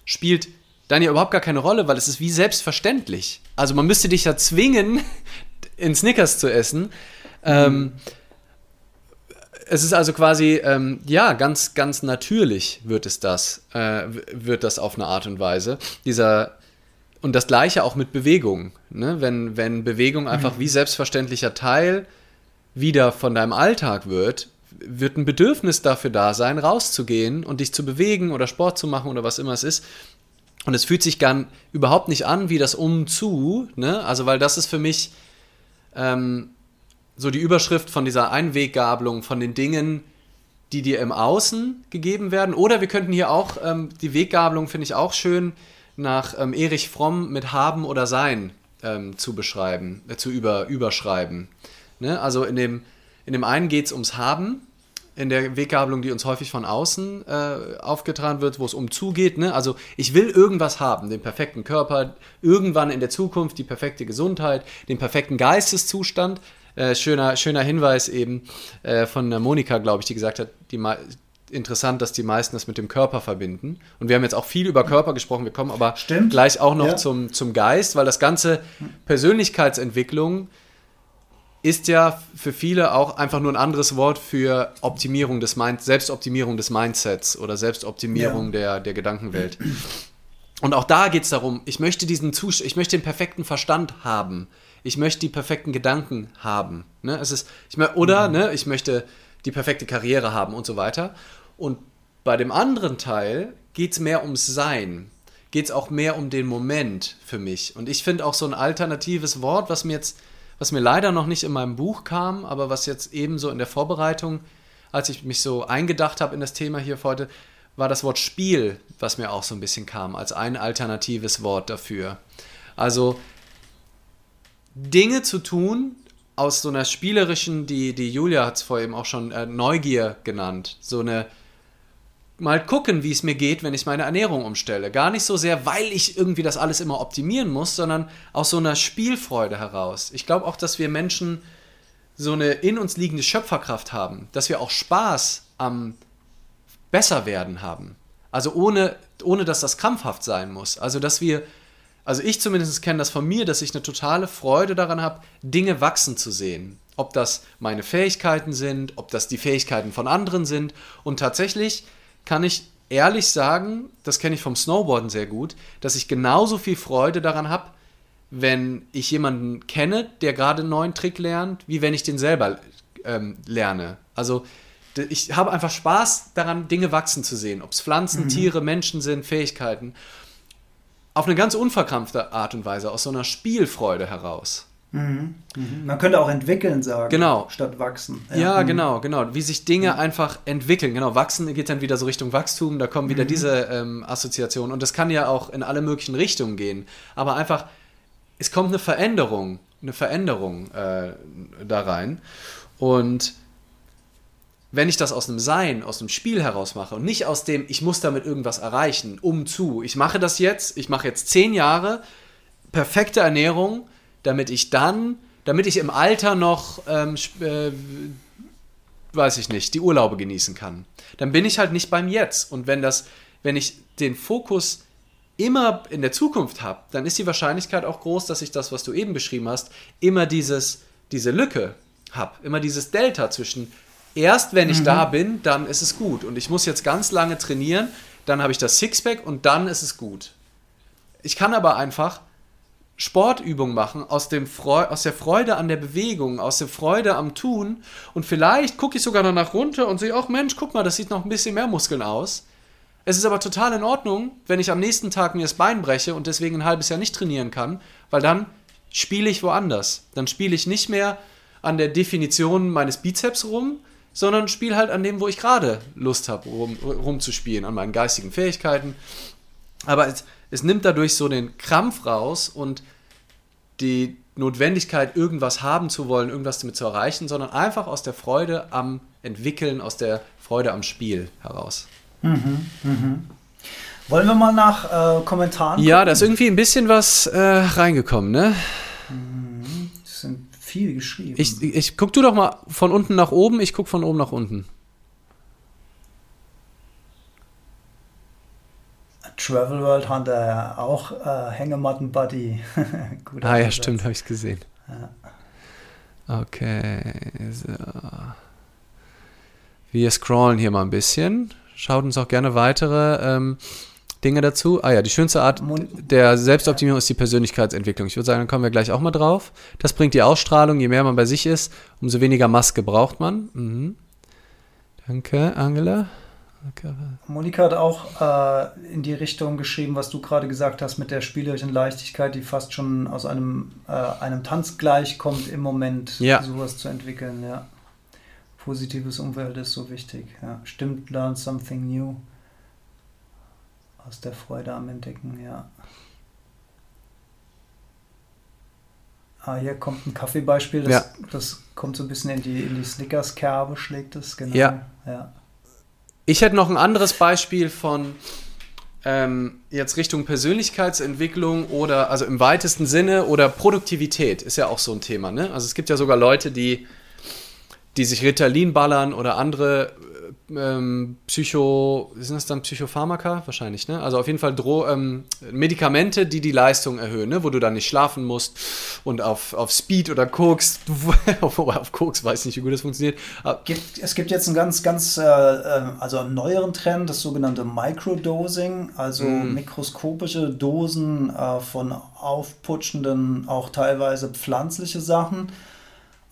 spielt dann ja überhaupt gar keine Rolle, weil es ist wie selbstverständlich. Also man müsste dich ja zwingen, in Snickers zu essen. Mhm. Ähm, es ist also quasi, ähm, ja, ganz, ganz natürlich wird es das, äh, wird das auf eine Art und Weise. Dieser und das gleiche auch mit Bewegung. Ne? Wenn, wenn Bewegung einfach mhm. wie selbstverständlicher Teil wieder von deinem Alltag wird, wird ein Bedürfnis dafür da sein, rauszugehen und dich zu bewegen oder Sport zu machen oder was immer es ist. Und es fühlt sich gar überhaupt nicht an wie das Umzu, ne? Also, weil das ist für mich ähm, so die Überschrift von dieser Einweggabelung von den Dingen, die dir im Außen gegeben werden. Oder wir könnten hier auch, ähm, die Weggabelung finde ich auch schön, nach ähm, Erich Fromm mit Haben oder Sein ähm, zu beschreiben, äh, zu über, überschreiben. Ne? Also in dem, in dem einen geht es ums Haben, in der Weggabelung, die uns häufig von außen äh, aufgetragen wird, wo es um zugeht. Ne? Also ich will irgendwas haben, den perfekten Körper, irgendwann in der Zukunft die perfekte Gesundheit, den perfekten Geisteszustand. Äh, schöner, schöner Hinweis eben äh, von Monika, glaube ich, die gesagt hat, die, interessant, dass die meisten das mit dem Körper verbinden. Und wir haben jetzt auch viel über Körper gesprochen, wir kommen aber Stimmt. gleich auch noch ja. zum, zum Geist, weil das ganze Persönlichkeitsentwicklung ist ja für viele auch einfach nur ein anderes Wort für Optimierung des Mind Selbstoptimierung des Mindsets oder Selbstoptimierung ja. der, der Gedankenwelt. Und auch da geht es darum, ich möchte diesen Zustand, ich möchte den perfekten Verstand haben. Ich möchte die perfekten Gedanken haben. Ne? Es ist, ich oder mhm. ne, ich möchte die perfekte Karriere haben und so weiter. Und bei dem anderen Teil geht es mehr ums Sein. Geht es auch mehr um den Moment für mich. Und ich finde auch so ein alternatives Wort, was mir jetzt, was mir leider noch nicht in meinem Buch kam, aber was jetzt ebenso in der Vorbereitung, als ich mich so eingedacht habe in das Thema hier heute, war das Wort Spiel, was mir auch so ein bisschen kam, als ein alternatives Wort dafür. Also Dinge zu tun aus so einer spielerischen, die, die Julia hat es vorhin auch schon äh, Neugier genannt, so eine mal gucken, wie es mir geht, wenn ich meine Ernährung umstelle. Gar nicht so sehr, weil ich irgendwie das alles immer optimieren muss, sondern aus so einer Spielfreude heraus. Ich glaube auch, dass wir Menschen so eine in uns liegende Schöpferkraft haben, dass wir auch Spaß am Besserwerden haben. Also ohne, ohne dass das krampfhaft sein muss. Also dass wir also ich zumindest kenne das von mir, dass ich eine totale Freude daran habe, Dinge wachsen zu sehen. Ob das meine Fähigkeiten sind, ob das die Fähigkeiten von anderen sind. Und tatsächlich kann ich ehrlich sagen, das kenne ich vom Snowboarden sehr gut, dass ich genauso viel Freude daran habe, wenn ich jemanden kenne, der gerade einen neuen Trick lernt, wie wenn ich den selber ähm, lerne. Also ich habe einfach Spaß daran, Dinge wachsen zu sehen. Ob es Pflanzen, mhm. Tiere, Menschen sind, Fähigkeiten auf eine ganz unverkrampfte Art und Weise, aus so einer Spielfreude heraus. Mhm. Mhm. Man könnte auch entwickeln sagen, genau. statt wachsen. Ja, ja mhm. genau, genau. Wie sich Dinge einfach entwickeln. Genau, wachsen geht dann wieder so Richtung Wachstum, da kommen wieder mhm. diese ähm, Assoziationen. Und das kann ja auch in alle möglichen Richtungen gehen. Aber einfach, es kommt eine Veränderung, eine Veränderung äh, da rein. Und wenn ich das aus einem Sein, aus einem Spiel heraus mache und nicht aus dem, ich muss damit irgendwas erreichen, um zu, ich mache das jetzt, ich mache jetzt zehn Jahre, perfekte Ernährung, damit ich dann, damit ich im Alter noch, ähm, äh, weiß ich nicht, die Urlaube genießen kann. Dann bin ich halt nicht beim Jetzt. Und wenn das, wenn ich den Fokus immer in der Zukunft habe, dann ist die Wahrscheinlichkeit auch groß, dass ich das, was du eben beschrieben hast, immer dieses, diese Lücke habe, immer dieses Delta zwischen erst wenn ich mhm. da bin, dann ist es gut. Und ich muss jetzt ganz lange trainieren, dann habe ich das Sixpack und dann ist es gut. Ich kann aber einfach Sportübungen machen aus, dem aus der Freude an der Bewegung, aus der Freude am Tun und vielleicht gucke ich sogar danach runter und sehe, ach Mensch, guck mal, das sieht noch ein bisschen mehr Muskeln aus. Es ist aber total in Ordnung, wenn ich am nächsten Tag mir das Bein breche und deswegen ein halbes Jahr nicht trainieren kann, weil dann spiele ich woanders. Dann spiele ich nicht mehr an der Definition meines Bizeps rum, sondern spiele halt an dem, wo ich gerade Lust habe, rum, rumzuspielen, an meinen geistigen Fähigkeiten. Aber es, es nimmt dadurch so den Krampf raus und die Notwendigkeit, irgendwas haben zu wollen, irgendwas damit zu erreichen, sondern einfach aus der Freude am Entwickeln, aus der Freude am Spiel heraus. Mhm, mhm. Wollen wir mal nach äh, Kommentaren? Ja, da ist irgendwie ein bisschen was äh, reingekommen, ne? Mhm. Das sind viel geschrieben. Ich, ich guck du doch mal von unten nach oben, ich guck von oben nach unten. Travel World hat er auch äh, Hängematten Buddy. ah ja, stimmt, habe ich gesehen. Ja. Okay, so. Wir scrollen hier mal ein bisschen. Schaut uns auch gerne weitere ähm, Dinge dazu. Ah ja, die schönste Art der Selbstoptimierung ist die Persönlichkeitsentwicklung. Ich würde sagen, dann kommen wir gleich auch mal drauf. Das bringt die Ausstrahlung. Je mehr man bei sich ist, umso weniger Maske braucht man. Mhm. Danke, Angela. Okay. Monika hat auch äh, in die Richtung geschrieben, was du gerade gesagt hast mit der spielerischen Leichtigkeit, die fast schon aus einem, äh, einem Tanz gleichkommt im Moment, ja. sowas zu entwickeln. Ja. Positives Umfeld ist so wichtig. Ja. Stimmt, learn something new. Aus der Freude am Entdecken, ja. Ah, hier kommt ein Kaffeebeispiel, das, ja. das kommt so ein bisschen in die, in die Snickers-Kerbe, schlägt es, genau. Ja. ja. Ich hätte noch ein anderes Beispiel von ähm, jetzt Richtung Persönlichkeitsentwicklung oder, also im weitesten Sinne, oder Produktivität ist ja auch so ein Thema, ne? Also es gibt ja sogar Leute, die, die sich Ritalin ballern oder andere ähm, Psycho, sind das dann Psychopharmaka? Wahrscheinlich, ne? Also auf jeden Fall Dro ähm, Medikamente, die die Leistung erhöhen, ne? Wo du dann nicht schlafen musst und auf, auf Speed oder Koks, auf, auf Koks weiß nicht, wie gut das funktioniert. Gibt, es gibt jetzt einen ganz, ganz, äh, äh, also einen neueren Trend, das sogenannte Microdosing, also mm. mikroskopische Dosen äh, von aufputschenden, auch teilweise pflanzliche Sachen.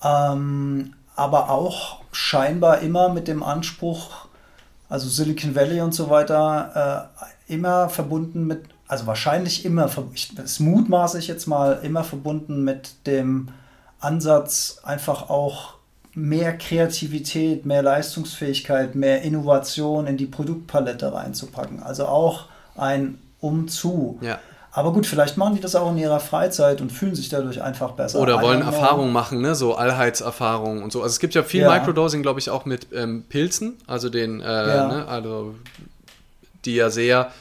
Ähm, aber auch scheinbar immer mit dem Anspruch, also Silicon Valley und so weiter, äh, immer verbunden mit, also wahrscheinlich immer, das mutmaße ich jetzt mal, immer verbunden mit dem Ansatz, einfach auch mehr Kreativität, mehr Leistungsfähigkeit, mehr Innovation in die Produktpalette reinzupacken. Also auch ein Umzu. Ja. Aber gut, vielleicht machen die das auch in ihrer Freizeit und fühlen sich dadurch einfach besser. Oder wollen Erfahrungen machen, ne? so Allheitserfahrungen und so. Also es gibt ja viel ja. Microdosing, glaube ich, auch mit ähm, Pilzen, also den, äh, ja. ne? also die ja sehr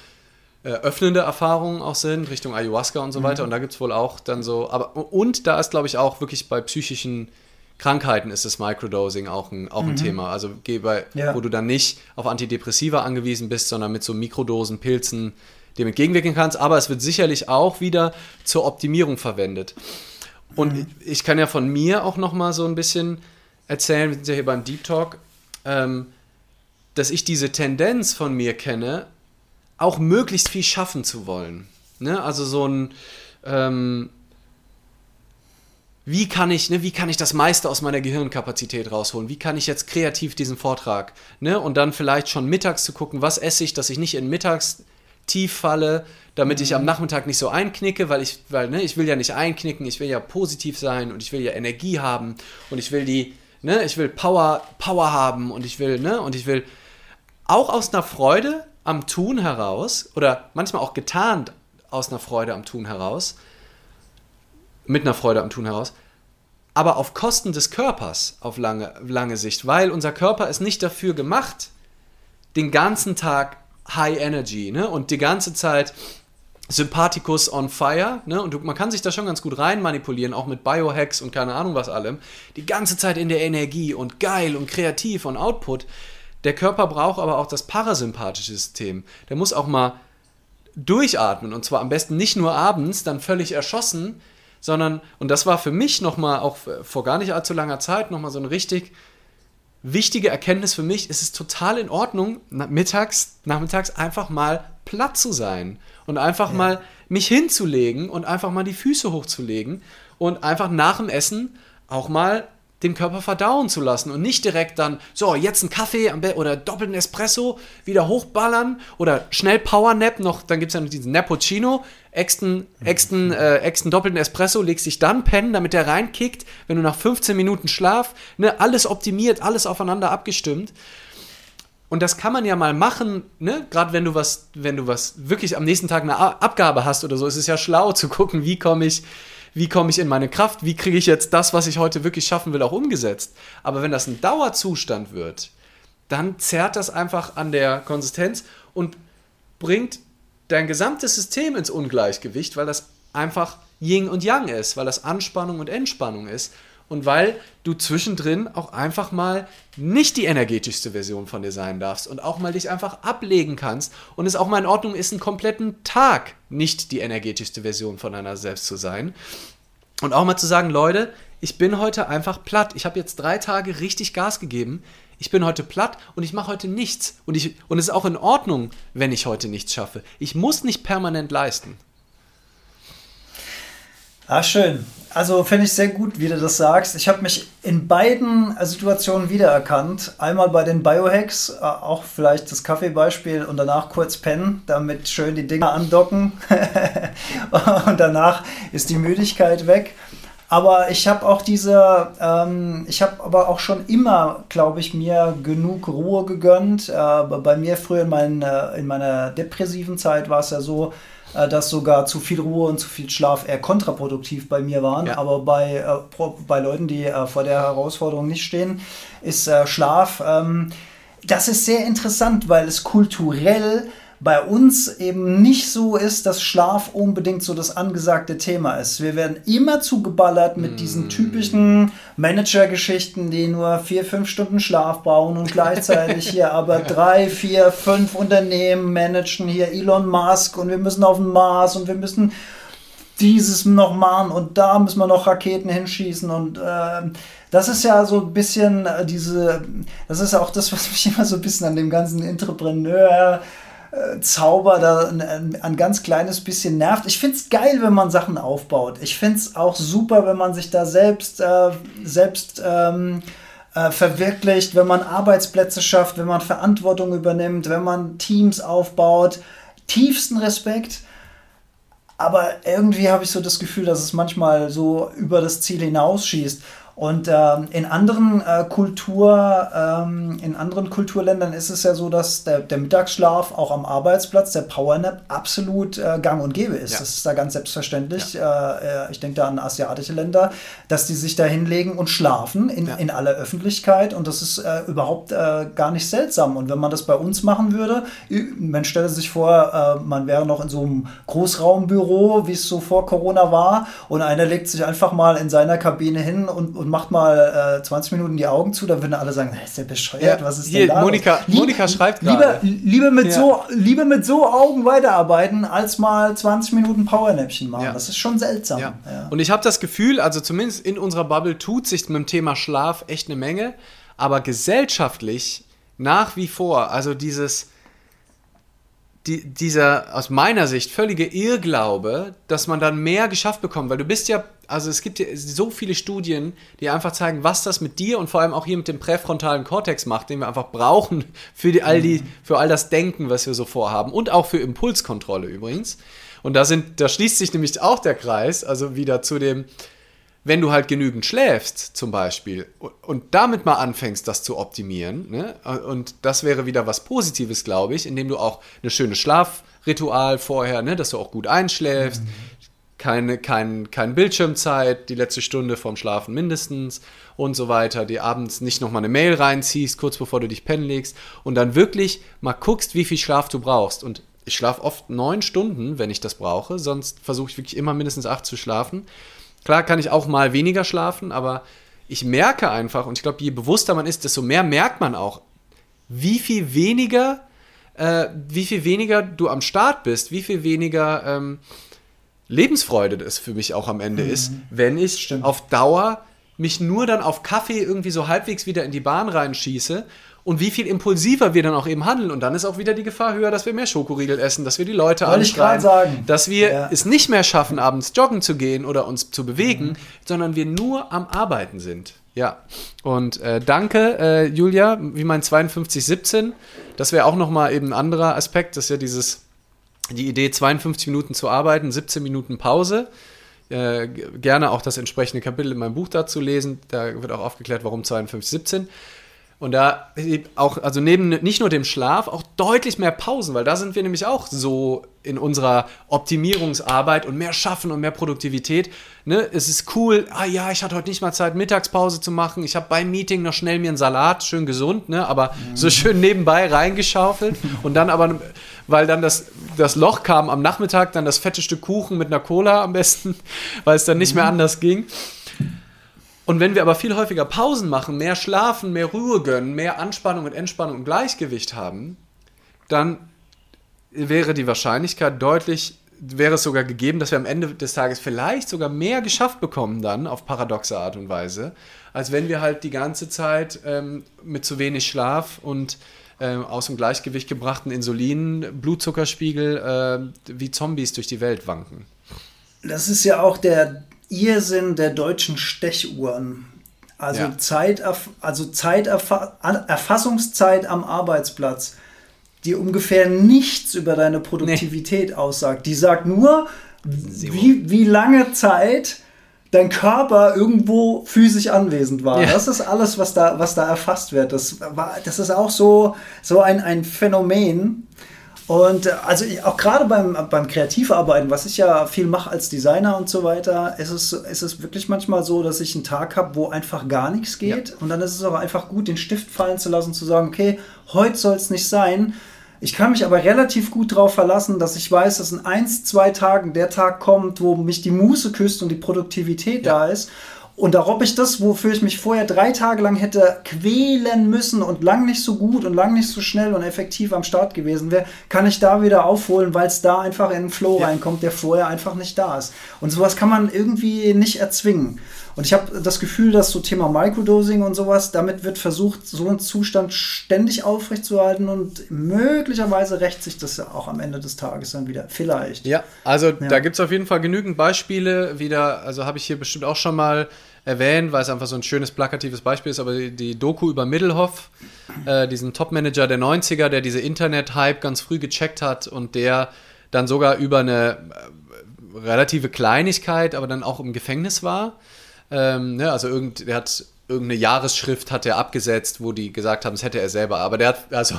äh, öffnende Erfahrungen auch sind, Richtung Ayahuasca und so mhm. weiter. Und da gibt es wohl auch dann so, aber und da ist, glaube ich, auch wirklich bei psychischen Krankheiten ist das Microdosing auch ein, auch ein mhm. Thema. Also bei, ja. wo du dann nicht auf Antidepressiva angewiesen bist, sondern mit so Mikrodosen, Pilzen, dem entgegenwirken kannst, aber es wird sicherlich auch wieder zur Optimierung verwendet. Und mhm. ich kann ja von mir auch noch mal so ein bisschen erzählen, wir sind ja hier beim Deep Talk, ähm, dass ich diese Tendenz von mir kenne, auch möglichst viel schaffen zu wollen. Ne? Also so ein, ähm, wie kann ich, ne, wie kann ich das meiste aus meiner Gehirnkapazität rausholen? Wie kann ich jetzt kreativ diesen Vortrag, ne? Und dann vielleicht schon mittags zu gucken, was esse ich, dass ich nicht in mittags tief falle, damit ich am mhm. Nachmittag nicht so einknicke, weil ich, weil, ne, ich will ja nicht einknicken, ich will ja positiv sein und ich will ja Energie haben und ich will die, ne, ich will Power, Power haben und ich will, ne, und ich will auch aus einer Freude am Tun heraus oder manchmal auch getarnt aus einer Freude am Tun heraus, mit einer Freude am Tun heraus, aber auf Kosten des Körpers auf lange, lange Sicht, weil unser Körper ist nicht dafür gemacht, den ganzen Tag High Energy, ne? Und die ganze Zeit Sympathikus on fire, ne? Und du, man kann sich da schon ganz gut rein manipulieren, auch mit Biohacks und keine Ahnung was allem. Die ganze Zeit in der Energie und geil und kreativ und Output. Der Körper braucht aber auch das parasympathische System. Der muss auch mal durchatmen und zwar am besten nicht nur abends, dann völlig erschossen, sondern, und das war für mich nochmal, auch vor gar nicht allzu langer Zeit, nochmal so ein richtig wichtige Erkenntnis für mich, ist es total in Ordnung, mittags, nachmittags einfach mal platt zu sein und einfach ja. mal mich hinzulegen und einfach mal die Füße hochzulegen und einfach nach dem Essen auch mal den Körper verdauen zu lassen und nicht direkt dann, so, jetzt ein Kaffee oder doppelten Espresso, wieder hochballern oder schnell Powernap noch, dann gibt es ja noch diesen Nappuccino, exten, exten, äh, exten doppelten Espresso, legst dich dann pennen, damit der reinkickt, wenn du nach 15 Minuten Schlaf, ne, alles optimiert, alles aufeinander abgestimmt. Und das kann man ja mal machen, ne? Gerade wenn du was, wenn du was wirklich am nächsten Tag eine Abgabe hast oder so, ist es ja schlau zu gucken, wie komme ich wie komme ich in meine Kraft, wie kriege ich jetzt das, was ich heute wirklich schaffen will, auch umgesetzt. Aber wenn das ein Dauerzustand wird, dann zerrt das einfach an der Konsistenz und bringt dein gesamtes System ins Ungleichgewicht, weil das einfach Yin und Yang ist, weil das Anspannung und Entspannung ist und weil du zwischendrin auch einfach mal nicht die energetischste Version von dir sein darfst und auch mal dich einfach ablegen kannst und es auch mal in Ordnung ist, einen kompletten Tag nicht die energetischste Version von deiner selbst zu sein. Und auch mal zu sagen, Leute, ich bin heute einfach platt. Ich habe jetzt drei Tage richtig Gas gegeben. Ich bin heute platt und ich mache heute nichts. Und, ich, und es ist auch in Ordnung, wenn ich heute nichts schaffe. Ich muss nicht permanent leisten. Ah, schön. Also finde ich sehr gut, wie du das sagst. Ich habe mich in beiden Situationen wiedererkannt. Einmal bei den Biohacks, äh, auch vielleicht das Kaffeebeispiel und danach kurz pennen, damit schön die Dinger andocken. und danach ist die Müdigkeit weg. Aber ich habe auch diese, ähm, ich habe aber auch schon immer, glaube ich, mir genug Ruhe gegönnt. Äh, bei mir früher in, mein, äh, in meiner depressiven Zeit war es ja so, äh, dass sogar zu viel Ruhe und zu viel Schlaf eher kontraproduktiv bei mir waren. Ja. Aber bei, äh, bei Leuten, die äh, vor der Herausforderung nicht stehen, ist äh, Schlaf, ähm, das ist sehr interessant, weil es kulturell bei uns eben nicht so ist, dass Schlaf unbedingt so das angesagte Thema ist. Wir werden immer zugeballert mit diesen typischen Manager-Geschichten, die nur vier, fünf Stunden Schlaf brauchen und gleichzeitig hier aber drei, vier, fünf Unternehmen managen. Hier Elon Musk und wir müssen auf den Mars und wir müssen dieses noch machen und da müssen wir noch Raketen hinschießen und äh, das ist ja so ein bisschen äh, diese, das ist auch das, was mich immer so ein bisschen an dem ganzen Entrepreneur Zauber da ein, ein, ganz kleines bisschen nervt. Ich finde es geil, wenn man Sachen aufbaut. Ich finde es auch super, wenn man sich da selbst, äh, selbst ähm, äh, verwirklicht, wenn man Arbeitsplätze schafft, wenn man Verantwortung übernimmt, wenn man Teams aufbaut. Tiefsten Respekt. Aber irgendwie habe ich so das Gefühl, dass es manchmal so über das Ziel hinausschießt. Und ähm, in anderen äh, Kultur, ähm, in anderen Kulturländern ist es ja so, dass der, der Mittagsschlaf auch am Arbeitsplatz, der Powernap, absolut äh, gang und gäbe ist. Ja. Das ist da ganz selbstverständlich. Ja. Äh, äh ich denke da an asiatische Länder, dass die sich da hinlegen und schlafen in, ja. in aller Öffentlichkeit. Und das ist äh, überhaupt äh, gar nicht seltsam. Und wenn man das bei uns machen würde, man stelle sich vor, man wäre noch in so einem Großraumbüro, wie es so vor Corona war, und einer legt sich einfach mal in seiner Kabine hin und, und und macht mal äh, 20 Minuten die Augen zu, dann würden alle sagen, ist der bescheuert, was ist hier, denn da? Monika, Lieb, Monika schreibt gerade. Lieber, lieber, mit so, lieber mit so Augen weiterarbeiten, als mal 20 Minuten Powernäppchen machen. Das ist schon seltsam. Und ich habe das Gefühl, also zumindest in unserer Bubble tut sich mit dem Thema Schlaf echt eine Menge, aber gesellschaftlich nach wie vor, also dieses die, dieser aus meiner Sicht völlige Irrglaube, dass man dann mehr geschafft bekommt, weil du bist ja, also es gibt ja so viele Studien, die einfach zeigen, was das mit dir und vor allem auch hier mit dem präfrontalen Kortex macht, den wir einfach brauchen für die, all die, für all das Denken, was wir so vorhaben und auch für Impulskontrolle übrigens. Und da sind, da schließt sich nämlich auch der Kreis, also wieder zu dem, wenn du halt genügend schläfst, zum Beispiel, und damit mal anfängst, das zu optimieren, ne? und das wäre wieder was Positives, glaube ich, indem du auch eine schöne Schlafritual vorher, ne? dass du auch gut einschläfst, mhm. Keine, kein, keine Bildschirmzeit, die letzte Stunde vorm Schlafen mindestens und so weiter, die abends nicht nochmal eine Mail reinziehst, kurz bevor du dich pennen legst und dann wirklich mal guckst, wie viel Schlaf du brauchst. Und ich schlafe oft neun Stunden, wenn ich das brauche, sonst versuche ich wirklich immer mindestens acht zu schlafen. Klar kann ich auch mal weniger schlafen, aber ich merke einfach, und ich glaube, je bewusster man ist, desto mehr merkt man auch, wie viel weniger, äh, wie viel weniger du am Start bist, wie viel weniger ähm, Lebensfreude das für mich auch am Ende mhm. ist, wenn ich Stimmt. auf Dauer mich nur dann auf Kaffee irgendwie so halbwegs wieder in die Bahn reinschieße und wie viel impulsiver wir dann auch eben handeln. Und dann ist auch wieder die Gefahr höher, dass wir mehr Schokoriegel essen, dass wir die Leute anschreien, sagen. dass wir ja. es nicht mehr schaffen, abends joggen zu gehen oder uns zu bewegen, mhm. sondern wir nur am Arbeiten sind. Ja, und äh, danke, äh, Julia, wie mein 5217. Das wäre auch nochmal eben ein anderer Aspekt, das ist ja dieses, die Idee, 52 Minuten zu arbeiten, 17 Minuten Pause. Äh, gerne auch das entsprechende Kapitel in meinem Buch dazu lesen. Da wird auch aufgeklärt, warum 5217. Und da auch, also neben nicht nur dem Schlaf, auch deutlich mehr Pausen, weil da sind wir nämlich auch so in unserer Optimierungsarbeit und mehr Schaffen und mehr Produktivität. Ne? Es ist cool, ah ja, ich hatte heute nicht mal Zeit, Mittagspause zu machen. Ich habe beim Meeting noch schnell mir einen Salat, schön gesund, ne? aber mhm. so schön nebenbei reingeschaufelt. und dann aber, weil dann das, das Loch kam am Nachmittag, dann das fette Stück Kuchen mit einer Cola am besten, weil es dann nicht mehr mhm. anders ging. Und wenn wir aber viel häufiger Pausen machen, mehr schlafen, mehr Ruhe gönnen, mehr Anspannung und Entspannung und Gleichgewicht haben, dann wäre die Wahrscheinlichkeit deutlich, wäre es sogar gegeben, dass wir am Ende des Tages vielleicht sogar mehr geschafft bekommen dann auf paradoxe Art und Weise, als wenn wir halt die ganze Zeit ähm, mit zu wenig Schlaf und ähm, aus dem Gleichgewicht gebrachten Insulin, Blutzuckerspiegel äh, wie Zombies durch die Welt wanken. Das ist ja auch der Irrsinn der deutschen Stechuhren. Also, ja. Zeiterf also Zeiterfassungszeit am Arbeitsplatz, die ungefähr nichts über deine Produktivität nee. aussagt. Die sagt nur, wie, wie lange Zeit dein Körper irgendwo physisch anwesend war. Ja. Das ist alles, was da, was da erfasst wird. Das, war, das ist auch so, so ein, ein Phänomen. Und äh, also auch gerade beim, beim Kreativarbeiten, was ich ja viel mache als Designer und so weiter, ist es, ist es wirklich manchmal so, dass ich einen Tag habe, wo einfach gar nichts geht. Ja. Und dann ist es auch einfach gut, den Stift fallen zu lassen, zu sagen, okay, heute soll es nicht sein. Ich kann mich aber relativ gut darauf verlassen, dass ich weiß, dass in eins, zwei Tagen der Tag kommt, wo mich die Muße küsst und die Produktivität ja. da ist. Und auch ob ich das, wofür ich mich vorher drei Tage lang hätte quälen müssen und lang nicht so gut und lang nicht so schnell und effektiv am Start gewesen wäre, kann ich da wieder aufholen, weil es da einfach in einen Flow ja. reinkommt, der vorher einfach nicht da ist. Und sowas kann man irgendwie nicht erzwingen. Und ich habe das Gefühl, dass so Thema Microdosing und sowas, damit wird versucht, so einen Zustand ständig aufrechtzuerhalten und möglicherweise rächt sich das ja auch am Ende des Tages dann wieder. Vielleicht. Ja, also ja. da gibt es auf jeden Fall genügend Beispiele. Wieder, also habe ich hier bestimmt auch schon mal erwähnt, weil es einfach so ein schönes plakatives Beispiel ist, aber die, Doku über Middelhoff, äh, diesen Topmanager der 90er, der diese Internet-Hype ganz früh gecheckt hat und der dann sogar über eine äh, relative Kleinigkeit, aber dann auch im Gefängnis war ähm, ne, also irgend, der hat irgendeine Jahresschrift hat er abgesetzt, wo die gesagt haben, das hätte er selber. Aber der hat, also,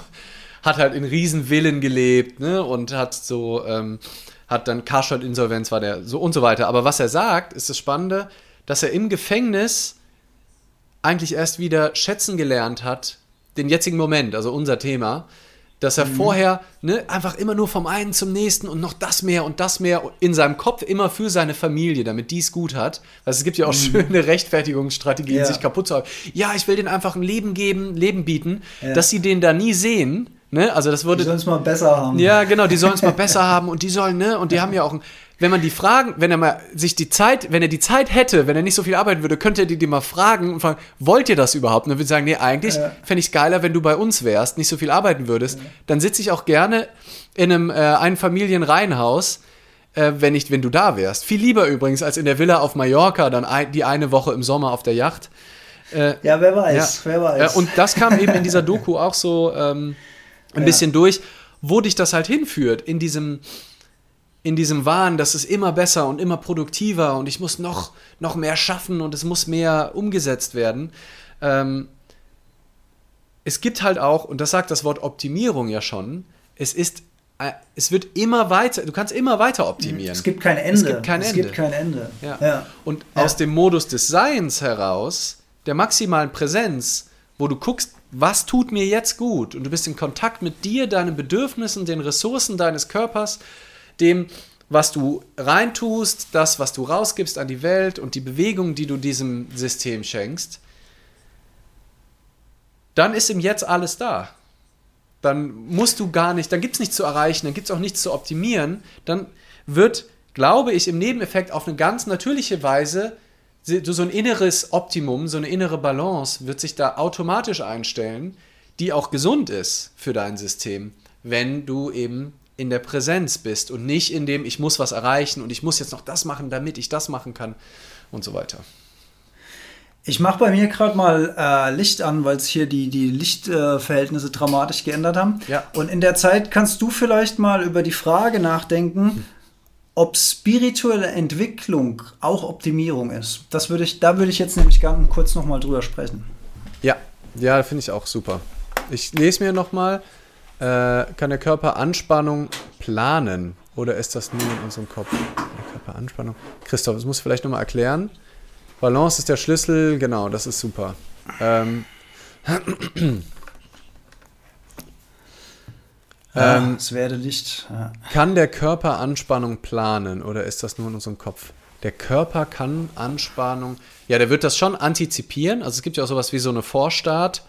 hat halt in Riesenvillen gelebt ne, und hat so, ähm, hat dann Karstadt-Insolvenz war der, so und so weiter. Aber was er sagt, ist das Spannende, dass er im Gefängnis eigentlich erst wieder schätzen gelernt hat, den jetzigen Moment, also unser Thema, dass er mhm. vorher ne, einfach immer nur vom einen zum nächsten und noch das mehr und das mehr in seinem Kopf immer für seine Familie, damit die es gut hat. Also es gibt ja auch mhm. schöne Rechtfertigungsstrategien, ja. sich kaputt zu haben. Ja, ich will denen einfach ein Leben geben, Leben bieten, ja. dass sie den da nie sehen. Ne? Also das würde. Die sollen es mal besser haben. Ja, genau, die sollen es mal besser haben und die sollen, ne? Und die haben ja auch ein, wenn man die fragen, wenn er mal sich die Zeit, wenn er die Zeit hätte, wenn er nicht so viel arbeiten würde, könnte er die, die mal fragen und fragen, wollt ihr das überhaupt? Und dann würde ich sagen, nee, eigentlich ja. fände ich es geiler, wenn du bei uns wärst, nicht so viel arbeiten würdest. Ja. Dann sitze ich auch gerne in einem äh, Einfamilienreihenhaus, äh, wenn, ich, wenn du da wärst. Viel lieber übrigens als in der Villa auf Mallorca, dann ein, die eine Woche im Sommer auf der Yacht. Äh, ja, wer weiß, ja. wer weiß. und das kam eben in dieser Doku auch so ähm, ein bisschen durch, wo dich das halt hinführt, in diesem in diesem Wahn, dass es immer besser und immer produktiver und ich muss noch, noch mehr schaffen und es muss mehr umgesetzt werden. Ähm, es gibt halt auch, und das sagt das Wort Optimierung ja schon, es ist äh, es wird immer weiter, du kannst immer weiter optimieren. Es gibt kein Ende. Es gibt kein es Ende. Gibt kein Ende. Ja. ja. Und ja. aus dem Modus des Seins heraus, der maximalen Präsenz, wo du guckst, was tut mir jetzt gut und du bist in Kontakt mit dir, deinen Bedürfnissen, den Ressourcen deines Körpers, dem, was du reintust, das, was du rausgibst an die Welt und die Bewegung, die du diesem System schenkst, dann ist im Jetzt alles da. Dann musst du gar nicht, dann gibt es nichts zu erreichen, dann gibt es auch nichts zu optimieren. Dann wird, glaube ich, im Nebeneffekt auf eine ganz natürliche Weise so ein inneres Optimum, so eine innere Balance wird sich da automatisch einstellen, die auch gesund ist für dein System, wenn du eben in der Präsenz bist und nicht in dem, ich muss was erreichen und ich muss jetzt noch das machen, damit ich das machen kann und so weiter. Ich mache bei mir gerade mal äh, Licht an, weil es hier die, die Lichtverhältnisse äh, dramatisch geändert haben. Ja. Und in der Zeit kannst du vielleicht mal über die Frage nachdenken, ob spirituelle Entwicklung auch Optimierung ist. Das würde ich, da würde ich jetzt nämlich gerne kurz nochmal drüber sprechen. Ja, ja, finde ich auch super. Ich lese mir nochmal äh, kann der Körper Anspannung planen oder ist das nur in unserem Kopf? Der Körperanspannung. Christoph, das muss vielleicht nochmal erklären. Balance ist der Schlüssel, genau, das ist super. Ähm, ja, ähm, es werde Licht. Ja. Kann der Körper Anspannung planen oder ist das nur in unserem Kopf? Der Körper kann Anspannung, ja, der wird das schon antizipieren. Also es gibt ja auch sowas wie so eine Vorstart.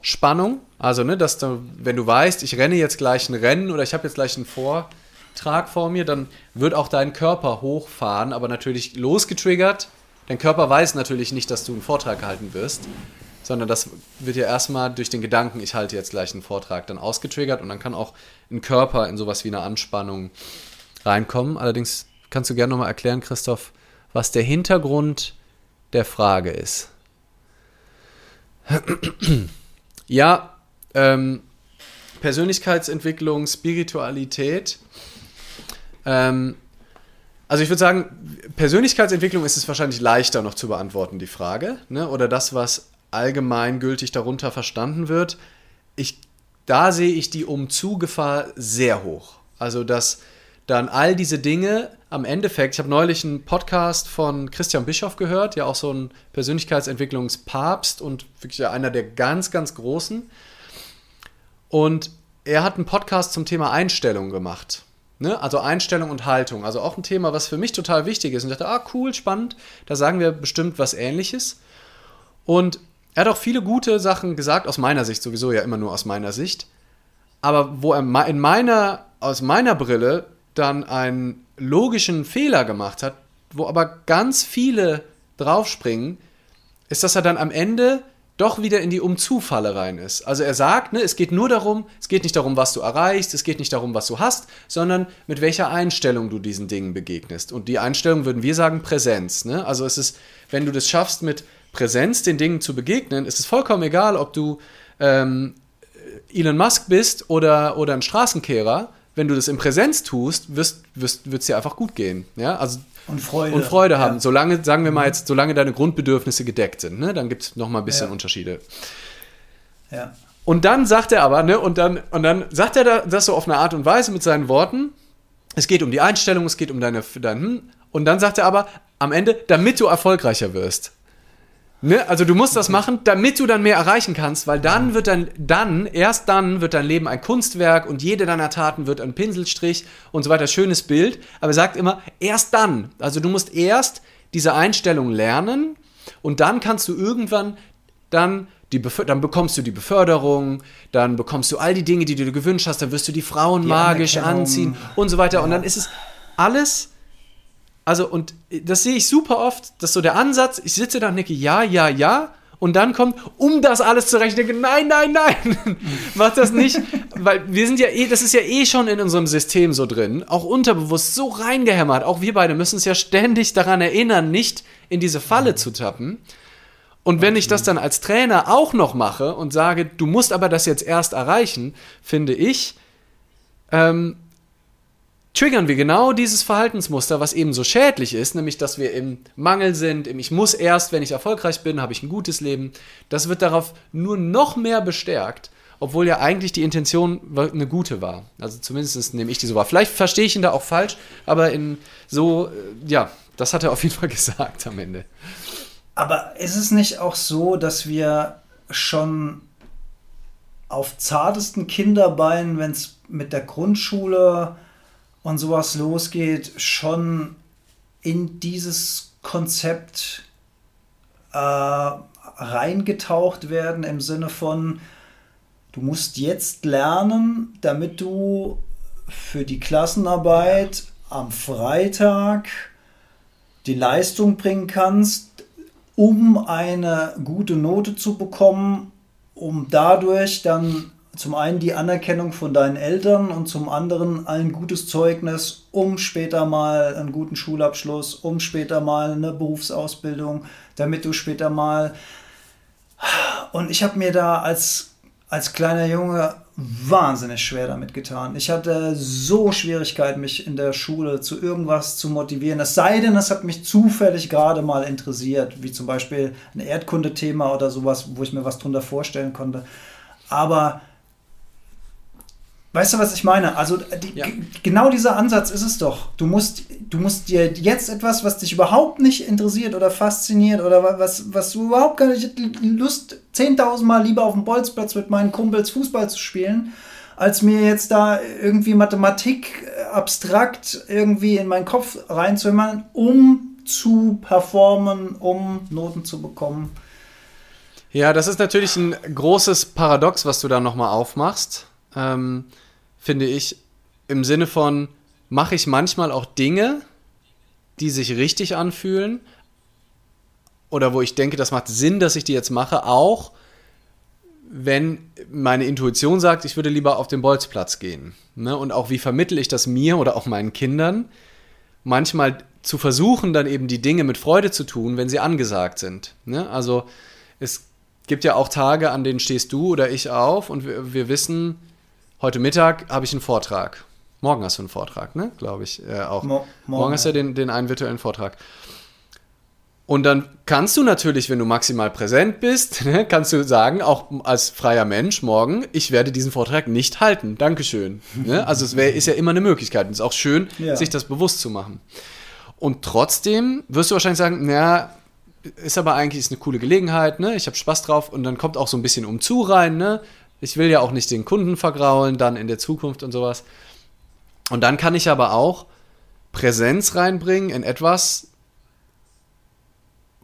Spannung. Also, ne, dass du, wenn du weißt, ich renne jetzt gleich ein Rennen oder ich habe jetzt gleich einen Vortrag vor mir, dann wird auch dein Körper hochfahren, aber natürlich losgetriggert. Dein Körper weiß natürlich nicht, dass du einen Vortrag halten wirst, sondern das wird ja erstmal durch den Gedanken, ich halte jetzt gleich einen Vortrag, dann ausgetriggert und dann kann auch ein Körper in sowas wie eine Anspannung reinkommen. Allerdings kannst du gerne nochmal erklären, Christoph, was der Hintergrund der Frage ist. Ja, ähm, Persönlichkeitsentwicklung, Spiritualität. Ähm, also ich würde sagen, Persönlichkeitsentwicklung ist es wahrscheinlich leichter noch zu beantworten, die Frage. Ne? Oder das, was allgemeingültig darunter verstanden wird. Ich, da sehe ich die Umzugefahr sehr hoch. Also dass dann all diese Dinge am Endeffekt, ich habe neulich einen Podcast von Christian Bischoff gehört, ja auch so ein Persönlichkeitsentwicklungspapst und wirklich einer der ganz, ganz großen. Und er hat einen Podcast zum Thema Einstellung gemacht. Ne? Also Einstellung und Haltung. Also auch ein Thema, was für mich total wichtig ist. Und ich dachte, ah, cool, spannend. Da sagen wir bestimmt was Ähnliches. Und er hat auch viele gute Sachen gesagt, aus meiner Sicht sowieso ja immer nur aus meiner Sicht. Aber wo er in meiner, aus meiner Brille dann einen logischen Fehler gemacht hat, wo aber ganz viele draufspringen, ist, dass er dann am Ende doch wieder in die Umzufalle rein ist. Also er sagt, ne, es geht nur darum, es geht nicht darum, was du erreichst, es geht nicht darum, was du hast, sondern mit welcher Einstellung du diesen Dingen begegnest. Und die Einstellung würden wir sagen Präsenz. Ne? Also es ist, wenn du das schaffst, mit Präsenz den Dingen zu begegnen, ist es vollkommen egal, ob du ähm, Elon Musk bist oder, oder ein Straßenkehrer. Wenn du das in Präsenz tust, wird es dir einfach gut gehen. Ja? Also und Freude. Und Freude haben. Ja. Solange, sagen wir mal jetzt, solange deine Grundbedürfnisse gedeckt sind. Ne? Dann gibt es nochmal ein bisschen ja. Unterschiede. Ja. Und dann sagt er aber, ne, und dann, und dann sagt er das so auf eine Art und Weise mit seinen Worten. Es geht um die Einstellung, es geht um deine, dein, hm. und dann sagt er aber am Ende, damit du erfolgreicher wirst. Ne? Also du musst das machen, damit du dann mehr erreichen kannst, weil dann wird dann, dann, erst dann wird dein Leben ein Kunstwerk und jede deiner Taten wird ein Pinselstrich und so weiter, schönes Bild. Aber er sagt immer, erst dann. Also du musst erst diese Einstellung lernen und dann kannst du irgendwann dann die dann bekommst du die Beförderung, dann bekommst du all die Dinge, die du dir gewünscht hast, dann wirst du die Frauen die magisch anziehen und so weiter. Ja. Und dann ist es alles also, und das sehe ich super oft, dass so der Ansatz, ich sitze da und denke, ja, ja, ja, und dann kommt, um das alles zu rechnen, nein, nein, nein, mach das nicht, weil wir sind ja eh, das ist ja eh schon in unserem System so drin, auch unterbewusst so reingehämmert. Auch wir beide müssen uns ja ständig daran erinnern, nicht in diese Falle zu tappen. Und wenn ich das dann als Trainer auch noch mache und sage, du musst aber das jetzt erst erreichen, finde ich, ähm, triggern wir genau dieses Verhaltensmuster, was eben so schädlich ist, nämlich dass wir im Mangel sind, im Ich muss erst, wenn ich erfolgreich bin, habe ich ein gutes Leben. Das wird darauf nur noch mehr bestärkt, obwohl ja eigentlich die Intention eine gute war. Also zumindest nehme ich die so wahr. Vielleicht verstehe ich ihn da auch falsch, aber in so, äh, ja, das hat er auf jeden Fall gesagt am Ende. Aber ist es nicht auch so, dass wir schon auf zartesten Kinderbeinen, wenn es mit der Grundschule und sowas losgeht, schon in dieses Konzept äh, reingetaucht werden im Sinne von, du musst jetzt lernen, damit du für die Klassenarbeit am Freitag die Leistung bringen kannst, um eine gute Note zu bekommen, um dadurch dann zum einen die Anerkennung von deinen Eltern und zum anderen ein gutes Zeugnis, um später mal einen guten Schulabschluss, um später mal eine Berufsausbildung, damit du später mal... Und ich habe mir da als, als kleiner Junge wahnsinnig schwer damit getan. Ich hatte so Schwierigkeiten, mich in der Schule zu irgendwas zu motivieren. Es sei denn, es hat mich zufällig gerade mal interessiert, wie zum Beispiel ein Erdkundethema oder sowas, wo ich mir was drunter vorstellen konnte. Aber Weißt du, was ich meine? Also die, ja. genau dieser Ansatz ist es doch. Du musst, du musst dir jetzt etwas, was dich überhaupt nicht interessiert oder fasziniert oder was, was du überhaupt gar nicht Lust, 10.000 Mal lieber auf dem Bolzplatz mit meinen Kumpels Fußball zu spielen, als mir jetzt da irgendwie Mathematik äh, abstrakt irgendwie in meinen Kopf reinzuhören, um zu performen, um Noten zu bekommen. Ja, das ist natürlich ein großes Paradox, was du da nochmal aufmachst. Ähm, finde ich, im Sinne von, mache ich manchmal auch Dinge, die sich richtig anfühlen oder wo ich denke, das macht Sinn, dass ich die jetzt mache, auch wenn meine Intuition sagt, ich würde lieber auf den Bolzplatz gehen. Ne? Und auch wie vermittle ich das mir oder auch meinen Kindern, manchmal zu versuchen, dann eben die Dinge mit Freude zu tun, wenn sie angesagt sind. Ne? Also es gibt ja auch Tage, an denen stehst du oder ich auf und wir, wir wissen, heute Mittag habe ich einen Vortrag. Morgen hast du einen Vortrag, ne? Glaube ich äh, auch. Mo morgen, morgen hast du ja den, den einen virtuellen Vortrag. Und dann kannst du natürlich, wenn du maximal präsent bist, ne, kannst du sagen, auch als freier Mensch morgen, ich werde diesen Vortrag nicht halten. Dankeschön. Ne? Also es wär, ist ja immer eine Möglichkeit. Und es ist auch schön, ja. sich das bewusst zu machen. Und trotzdem wirst du wahrscheinlich sagen, naja, ist aber eigentlich ist eine coole Gelegenheit, ne? Ich habe Spaß drauf und dann kommt auch so ein bisschen umzu rein, ne? Ich will ja auch nicht den Kunden vergraulen, dann in der Zukunft und sowas. Und dann kann ich aber auch Präsenz reinbringen in etwas,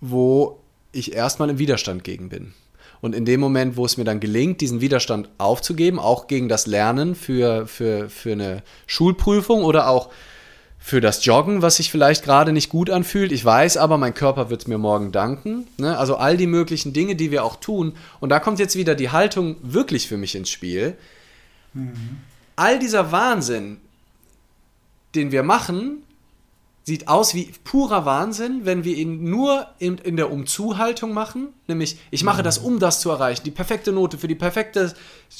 wo ich erstmal im Widerstand gegen bin. Und in dem Moment, wo es mir dann gelingt, diesen Widerstand aufzugeben, auch gegen das Lernen für, für, für eine Schulprüfung oder auch für das Joggen, was sich vielleicht gerade nicht gut anfühlt. Ich weiß aber, mein Körper wird mir morgen danken. Ne? Also all die möglichen Dinge, die wir auch tun. Und da kommt jetzt wieder die Haltung wirklich für mich ins Spiel. Mhm. All dieser Wahnsinn, den wir machen, sieht aus wie purer Wahnsinn, wenn wir ihn nur in, in der Umzuhaltung machen. Nämlich, ich mache das, um das zu erreichen. Die perfekte Note für die perfekte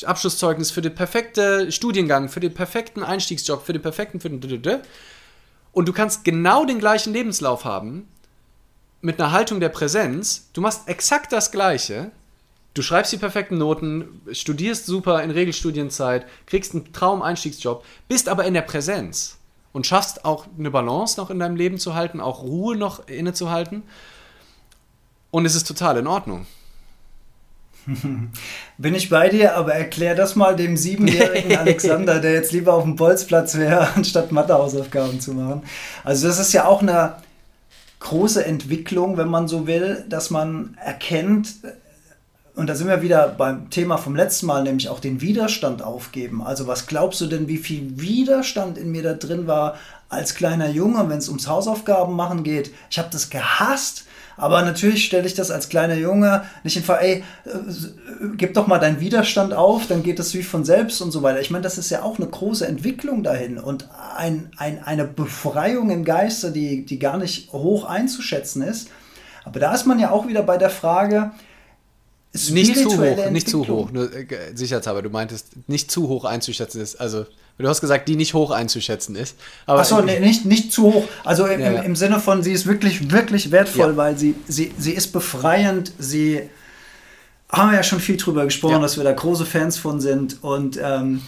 Abschlusszeugnis, für den perfekten Studiengang, für den perfekten Einstiegsjob, für den perfekten. Für den und du kannst genau den gleichen Lebenslauf haben mit einer Haltung der Präsenz. Du machst exakt das Gleiche. Du schreibst die perfekten Noten, studierst super in Regelstudienzeit, kriegst einen Traum-Einstiegsjob, bist aber in der Präsenz und schaffst auch eine Balance noch in deinem Leben zu halten, auch Ruhe noch innezuhalten. Und es ist total in Ordnung. Bin ich bei dir, aber erklär das mal dem siebenjährigen Alexander, der jetzt lieber auf dem Bolzplatz wäre, anstatt Mathehausaufgaben zu machen. Also das ist ja auch eine große Entwicklung, wenn man so will, dass man erkennt, und da sind wir wieder beim Thema vom letzten Mal, nämlich auch den Widerstand aufgeben. Also was glaubst du denn, wie viel Widerstand in mir da drin war als kleiner Junge, wenn es ums Hausaufgaben machen geht? Ich habe das gehasst. Aber natürlich stelle ich das als kleiner Junge nicht in Frage, ey, äh, gib doch mal deinen Widerstand auf, dann geht das wie von selbst und so weiter. Ich meine, das ist ja auch eine große Entwicklung dahin und ein, ein, eine Befreiung im Geiste, die, die gar nicht hoch einzuschätzen ist. Aber da ist man ja auch wieder bei der Frage, nicht zu hoch, nicht zu hoch, nur äh, sicherheitshalber, du meintest nicht zu hoch einzuschätzen ist, also du hast gesagt, die nicht hoch einzuschätzen ist. Achso, nee, nicht, nicht zu hoch, also im, ja, ja. im, Sinne von, sie ist wirklich, wirklich wertvoll, ja. weil sie, sie, sie ist befreiend, sie haben wir ja schon viel drüber gesprochen, dass wir da große Fans von sind und ähm,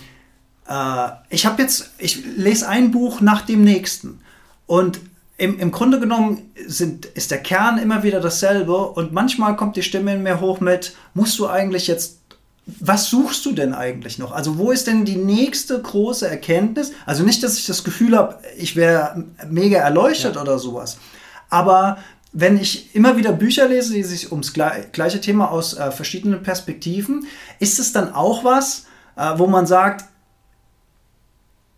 äh, ich habe jetzt, ich lese ein Buch nach dem nächsten und im, im Grunde genommen sind, ist der Kern immer wieder dasselbe und manchmal kommt die Stimme in mir hoch mit, musst du eigentlich jetzt, was suchst du denn eigentlich noch? Also wo ist denn die nächste große Erkenntnis? Also nicht, dass ich das Gefühl habe, ich wäre mega erleuchtet ja. oder sowas, aber wenn ich immer wieder Bücher lese, die sich ums gleiche Thema aus äh, verschiedenen Perspektiven, ist es dann auch was, äh, wo man sagt,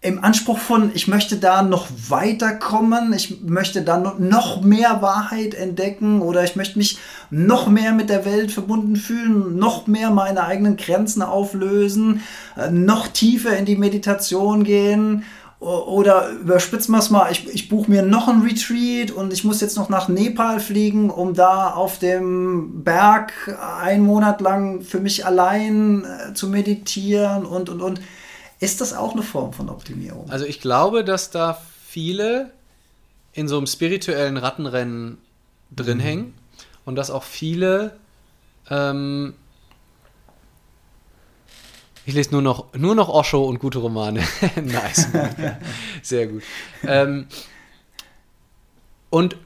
im Anspruch von, ich möchte da noch weiterkommen, ich möchte da noch mehr Wahrheit entdecken oder ich möchte mich noch mehr mit der Welt verbunden fühlen, noch mehr meine eigenen Grenzen auflösen, äh, noch tiefer in die Meditation gehen oder überspitzen wir es mal, ich, ich buche mir noch ein Retreat und ich muss jetzt noch nach Nepal fliegen, um da auf dem Berg einen Monat lang für mich allein äh, zu meditieren und, und, und. Ist das auch eine Form von Optimierung? Also ich glaube, dass da viele in so einem spirituellen Rattenrennen drin mhm. hängen und dass auch viele ähm, ich lese nur noch, nur noch Osho und gute Romane. nice. Sehr gut. Ähm, und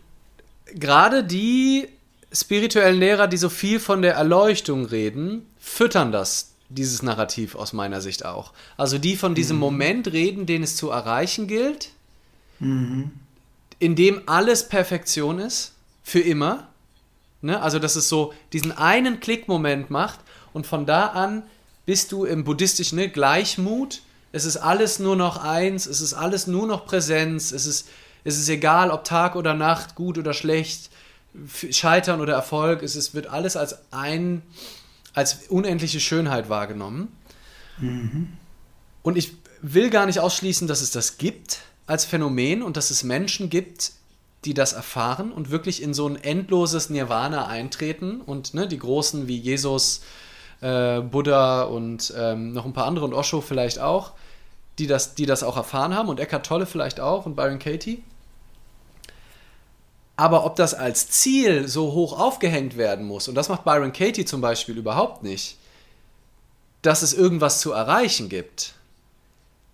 gerade die spirituellen Lehrer, die so viel von der Erleuchtung reden, füttern das dieses Narrativ aus meiner Sicht auch. Also die von diesem mhm. Moment reden, den es zu erreichen gilt, mhm. in dem alles Perfektion ist, für immer. Ne? Also dass es so diesen einen Klickmoment macht und von da an bist du im buddhistischen ne, Gleichmut. Es ist alles nur noch eins, es ist alles nur noch Präsenz, es ist, es ist egal, ob Tag oder Nacht, gut oder schlecht, Scheitern oder Erfolg, es ist, wird alles als ein als unendliche Schönheit wahrgenommen. Mhm. Und ich will gar nicht ausschließen, dass es das gibt als Phänomen und dass es Menschen gibt, die das erfahren und wirklich in so ein endloses Nirvana eintreten und ne, die Großen wie Jesus, äh, Buddha und ähm, noch ein paar andere und Osho vielleicht auch, die das, die das auch erfahren haben und Eckhart Tolle vielleicht auch und Byron Katie. Aber ob das als Ziel so hoch aufgehängt werden muss, und das macht Byron Katie zum Beispiel überhaupt nicht, dass es irgendwas zu erreichen gibt,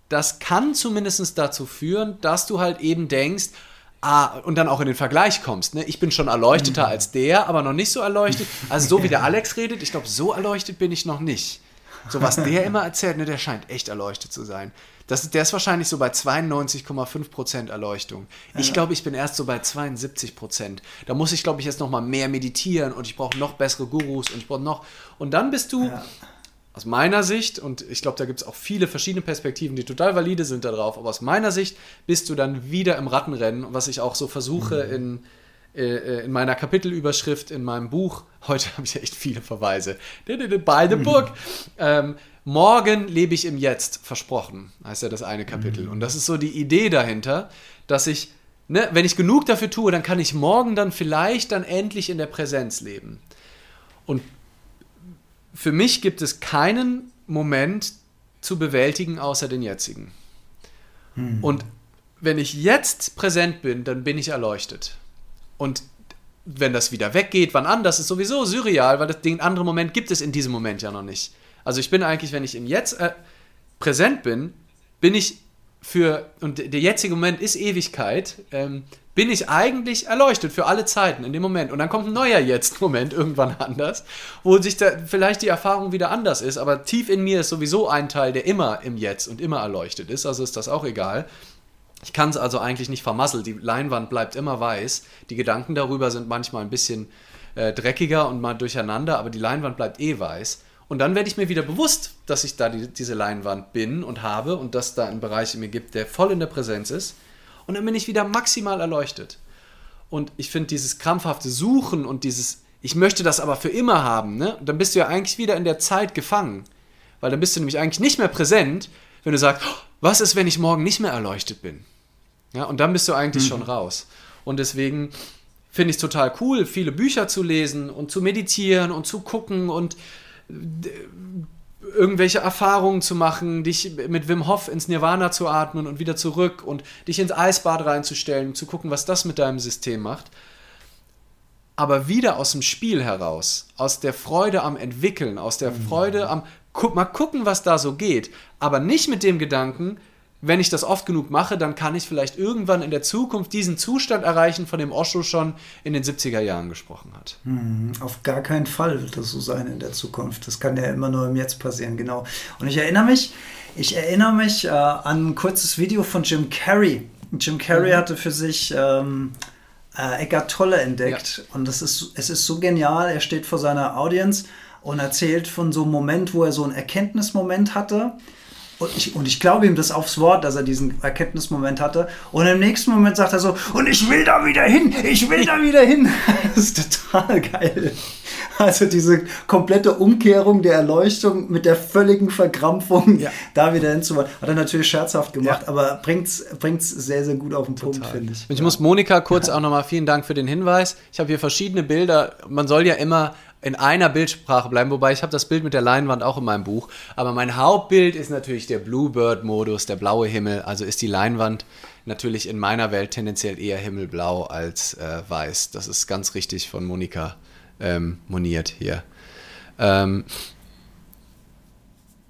das kann zumindest dazu führen, dass du halt eben denkst, ah, und dann auch in den Vergleich kommst. Ne? Ich bin schon erleuchteter mhm. als der, aber noch nicht so erleuchtet. Also so wie der Alex redet, ich glaube, so erleuchtet bin ich noch nicht. So was der immer erzählt, ne, der scheint echt erleuchtet zu sein. Das, der ist wahrscheinlich so bei 92,5% Erleuchtung. Ich glaube, ich bin erst so bei 72%. Da muss ich, glaube ich, jetzt noch mal mehr meditieren und ich brauche noch bessere Gurus und ich brauche noch. Und dann bist du, ja. aus meiner Sicht, und ich glaube, da gibt es auch viele verschiedene Perspektiven, die total valide sind darauf, aber aus meiner Sicht bist du dann wieder im Rattenrennen, was ich auch so versuche mhm. in in meiner Kapitelüberschrift in meinem Buch, heute habe ich ja echt viele Verweise, by the book, ähm, Morgen lebe ich im Jetzt, versprochen, heißt ja das eine Kapitel. Mhm. Und das ist so die Idee dahinter, dass ich, ne, wenn ich genug dafür tue, dann kann ich morgen dann vielleicht dann endlich in der Präsenz leben. Und für mich gibt es keinen Moment zu bewältigen außer den jetzigen. Mhm. Und wenn ich jetzt präsent bin, dann bin ich erleuchtet. Und wenn das wieder weggeht, wann anders, ist sowieso surreal, weil das, den anderen Moment gibt es in diesem Moment ja noch nicht. Also ich bin eigentlich, wenn ich im Jetzt äh, präsent bin, bin ich für, und der jetzige Moment ist Ewigkeit, ähm, bin ich eigentlich erleuchtet für alle Zeiten in dem Moment. Und dann kommt ein neuer Jetzt-Moment irgendwann anders, wo sich da vielleicht die Erfahrung wieder anders ist, aber tief in mir ist sowieso ein Teil, der immer im Jetzt und immer erleuchtet ist, also ist das auch egal. Ich kann es also eigentlich nicht vermasseln. Die Leinwand bleibt immer weiß. Die Gedanken darüber sind manchmal ein bisschen äh, dreckiger und mal durcheinander, aber die Leinwand bleibt eh weiß. Und dann werde ich mir wieder bewusst, dass ich da die, diese Leinwand bin und habe und dass da ein Bereich in mir gibt, der voll in der Präsenz ist. Und dann bin ich wieder maximal erleuchtet. Und ich finde dieses krampfhafte Suchen und dieses, ich möchte das aber für immer haben, ne? dann bist du ja eigentlich wieder in der Zeit gefangen. Weil dann bist du nämlich eigentlich nicht mehr präsent, wenn du sagst, was ist, wenn ich morgen nicht mehr erleuchtet bin? Ja, und dann bist du eigentlich mhm. schon raus. Und deswegen finde ich es total cool, viele Bücher zu lesen und zu meditieren und zu gucken und irgendwelche Erfahrungen zu machen, dich mit Wim Hof ins Nirvana zu atmen und wieder zurück und dich ins Eisbad reinzustellen, zu gucken, was das mit deinem System macht. Aber wieder aus dem Spiel heraus, aus der Freude am Entwickeln, aus der mhm. Freude am guck, mal gucken, was da so geht, aber nicht mit dem Gedanken, wenn ich das oft genug mache, dann kann ich vielleicht irgendwann in der Zukunft diesen Zustand erreichen, von dem Osho schon in den 70er Jahren gesprochen hat. Hm, auf gar keinen Fall wird das so sein in der Zukunft. Das kann ja immer nur im Jetzt passieren, genau. Und ich erinnere mich, ich erinnere mich äh, an ein kurzes Video von Jim Carrey. Jim Carrey mhm. hatte für sich ähm, äh, Eckart Tolle entdeckt. Ja. Und das ist, es ist so genial. Er steht vor seiner Audience und erzählt von so einem Moment, wo er so einen Erkenntnismoment hatte und ich, und ich glaube ihm das aufs Wort, dass er diesen Erkenntnismoment hatte. Und im nächsten Moment sagt er so, und ich will da wieder hin, ich will da wieder hin. Das ist total geil. Also diese komplette Umkehrung der Erleuchtung mit der völligen Verkrampfung ja. da wieder hinzuwollen. Hat er natürlich scherzhaft gemacht, ja. aber bringt es sehr, sehr gut auf den Punkt, finde ich. Ich muss Monika kurz auch nochmal vielen Dank für den Hinweis. Ich habe hier verschiedene Bilder. Man soll ja immer in einer Bildsprache bleiben, wobei ich habe das Bild mit der Leinwand auch in meinem Buch. Aber mein Hauptbild ist natürlich der Bluebird-Modus, der blaue Himmel. Also ist die Leinwand natürlich in meiner Welt tendenziell eher himmelblau als äh, weiß. Das ist ganz richtig von Monika ähm, moniert hier. Ähm,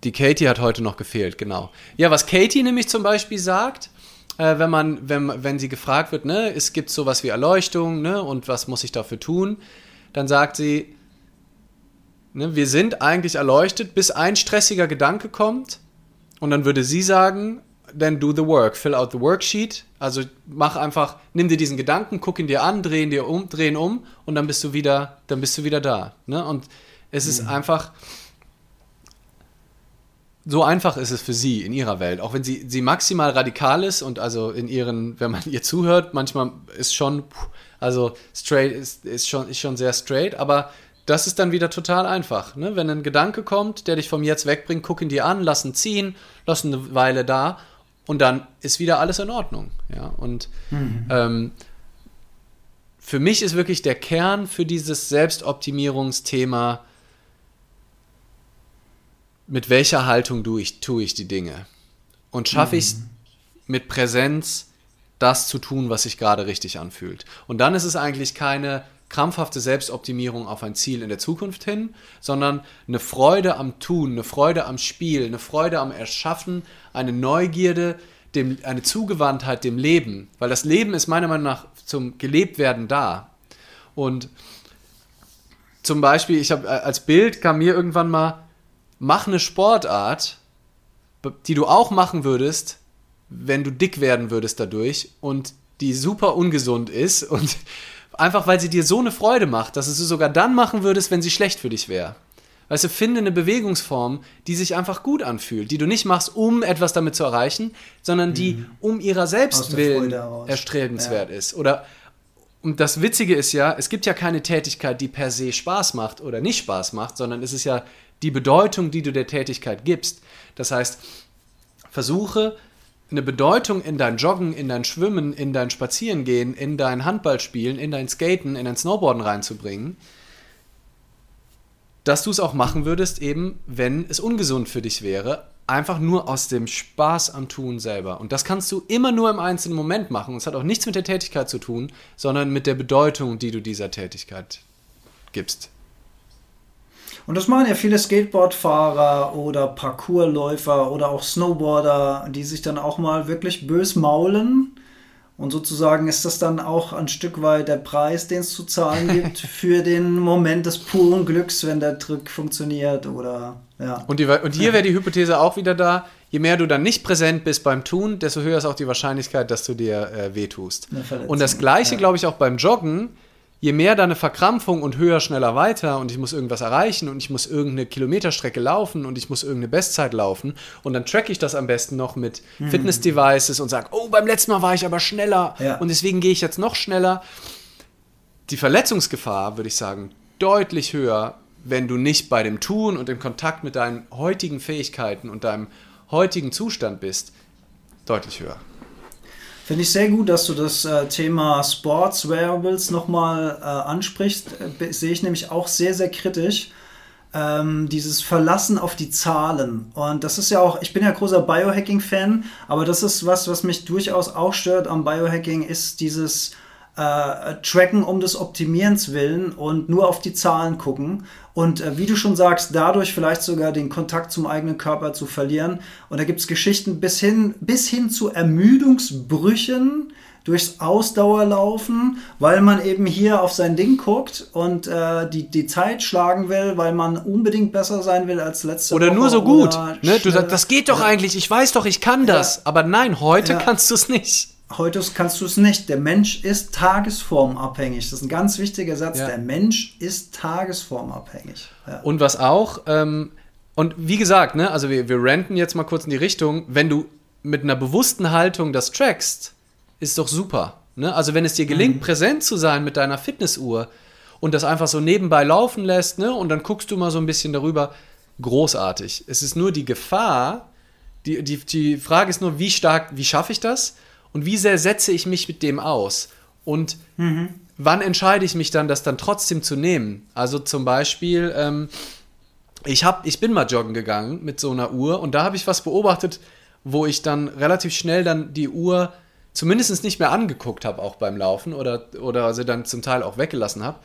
die Katie hat heute noch gefehlt, genau. Ja, was Katie nämlich zum Beispiel sagt, äh, wenn man, wenn, wenn sie gefragt wird, ne, es gibt sowas wie Erleuchtung, ne, und was muss ich dafür tun, dann sagt sie, Ne, wir sind eigentlich erleuchtet, bis ein stressiger Gedanke kommt und dann würde sie sagen, then do the work, fill out the worksheet. Also mach einfach, nimm dir diesen Gedanken, guck ihn dir an, dreh ihn dir um, dreh ihn um und dann bist du wieder, dann bist du wieder da. Ne? Und es ist mhm. einfach, so einfach ist es für sie in ihrer Welt, auch wenn sie, sie maximal radikal ist und also in ihren, wenn man ihr zuhört, manchmal ist schon, also straight ist, ist schon, ist schon sehr straight, aber das ist dann wieder total einfach. Ne? Wenn ein Gedanke kommt, der dich vom Jetzt wegbringt, guck ihn dir an, lass ihn ziehen, lass ihn eine Weile da und dann ist wieder alles in Ordnung. Ja? Und mhm. ähm, für mich ist wirklich der Kern für dieses Selbstoptimierungsthema, mit welcher Haltung tue ich, tue ich die Dinge. Und schaffe mhm. ich es mit Präsenz, das zu tun, was sich gerade richtig anfühlt. Und dann ist es eigentlich keine krampfhafte Selbstoptimierung auf ein Ziel in der Zukunft hin, sondern eine Freude am Tun, eine Freude am Spiel, eine Freude am Erschaffen, eine Neugierde, dem, eine Zugewandtheit dem Leben. Weil das Leben ist meiner Meinung nach zum Gelebtwerden da. Und zum Beispiel, ich habe äh, als Bild kam mir irgendwann mal mach eine Sportart, die du auch machen würdest, wenn du dick werden würdest dadurch und die super ungesund ist und einfach weil sie dir so eine Freude macht, dass du sie sogar dann machen würdest, wenn sie schlecht für dich wäre. Weißt du, finde eine Bewegungsform, die sich einfach gut anfühlt, die du nicht machst, um etwas damit zu erreichen, sondern die mhm. um ihrer selbst willen erstrebenswert ja. ist. Oder und das Witzige ist ja, es gibt ja keine Tätigkeit, die per se Spaß macht oder nicht Spaß macht, sondern es ist ja die Bedeutung, die du der Tätigkeit gibst. Das heißt, versuche eine Bedeutung in dein Joggen, in dein Schwimmen, in dein Spazierengehen, in dein Handballspielen, in dein Skaten, in dein Snowboarden reinzubringen dass du es auch machen würdest, eben wenn es ungesund für dich wäre, einfach nur aus dem Spaß am Tun selber. Und das kannst du immer nur im einzelnen Moment machen. Es hat auch nichts mit der Tätigkeit zu tun, sondern mit der Bedeutung, die du dieser Tätigkeit gibst. Und das machen ja viele Skateboardfahrer oder Parkourläufer oder auch Snowboarder, die sich dann auch mal wirklich bös maulen und sozusagen ist das dann auch ein Stück weit der Preis, den es zu zahlen gibt für den Moment des puren Glücks, wenn der Trick funktioniert oder ja. Und, die, und hier wäre die Hypothese auch wieder da, je mehr du dann nicht präsent bist beim Tun, desto höher ist auch die Wahrscheinlichkeit, dass du dir äh, wehtust. Und das gleiche ja. glaube ich auch beim Joggen je mehr da eine Verkrampfung und höher, schneller, weiter und ich muss irgendwas erreichen und ich muss irgendeine Kilometerstrecke laufen und ich muss irgendeine Bestzeit laufen und dann track ich das am besten noch mit mhm. Fitness-Devices und sage, oh, beim letzten Mal war ich aber schneller ja. und deswegen gehe ich jetzt noch schneller. Die Verletzungsgefahr, würde ich sagen, deutlich höher, wenn du nicht bei dem Tun und im Kontakt mit deinen heutigen Fähigkeiten und deinem heutigen Zustand bist, deutlich höher. Finde ich sehr gut, dass du das äh, Thema Sports Wearables nochmal äh, ansprichst. Äh, sehe ich nämlich auch sehr, sehr kritisch. Ähm, dieses Verlassen auf die Zahlen. Und das ist ja auch, ich bin ja großer Biohacking-Fan, aber das ist was, was mich durchaus auch stört am Biohacking, ist dieses äh, tracken um des Optimierens willen und nur auf die Zahlen gucken. Und äh, wie du schon sagst, dadurch vielleicht sogar den Kontakt zum eigenen Körper zu verlieren. Und da gibt es Geschichten bis hin, bis hin zu Ermüdungsbrüchen durchs Ausdauerlaufen, weil man eben hier auf sein Ding guckt und äh, die, die Zeit schlagen will, weil man unbedingt besser sein will als letzte Oder Woche nur so gut. Ne? Du sagst, das geht doch eigentlich, ich weiß doch, ich kann das. Ja. Aber nein, heute ja. kannst du es nicht. Heute kannst du es nicht. Der Mensch ist tagesformabhängig. Das ist ein ganz wichtiger Satz. Ja. Der Mensch ist tagesformabhängig. Ja. Und was auch, ähm, und wie gesagt, ne, also wir, wir ranten jetzt mal kurz in die Richtung, wenn du mit einer bewussten Haltung das trackst, ist doch super. Ne? Also wenn es dir gelingt, mhm. präsent zu sein mit deiner Fitnessuhr und das einfach so nebenbei laufen lässt, ne, und dann guckst du mal so ein bisschen darüber, großartig. Es ist nur die Gefahr, die, die, die Frage ist nur, wie stark, wie schaffe ich das? Und wie sehr setze ich mich mit dem aus und mhm. wann entscheide ich mich dann, das dann trotzdem zu nehmen. Also zum Beispiel, ähm, ich, hab, ich bin mal joggen gegangen mit so einer Uhr und da habe ich was beobachtet, wo ich dann relativ schnell dann die Uhr zumindest nicht mehr angeguckt habe, auch beim Laufen oder, oder sie dann zum Teil auch weggelassen habe.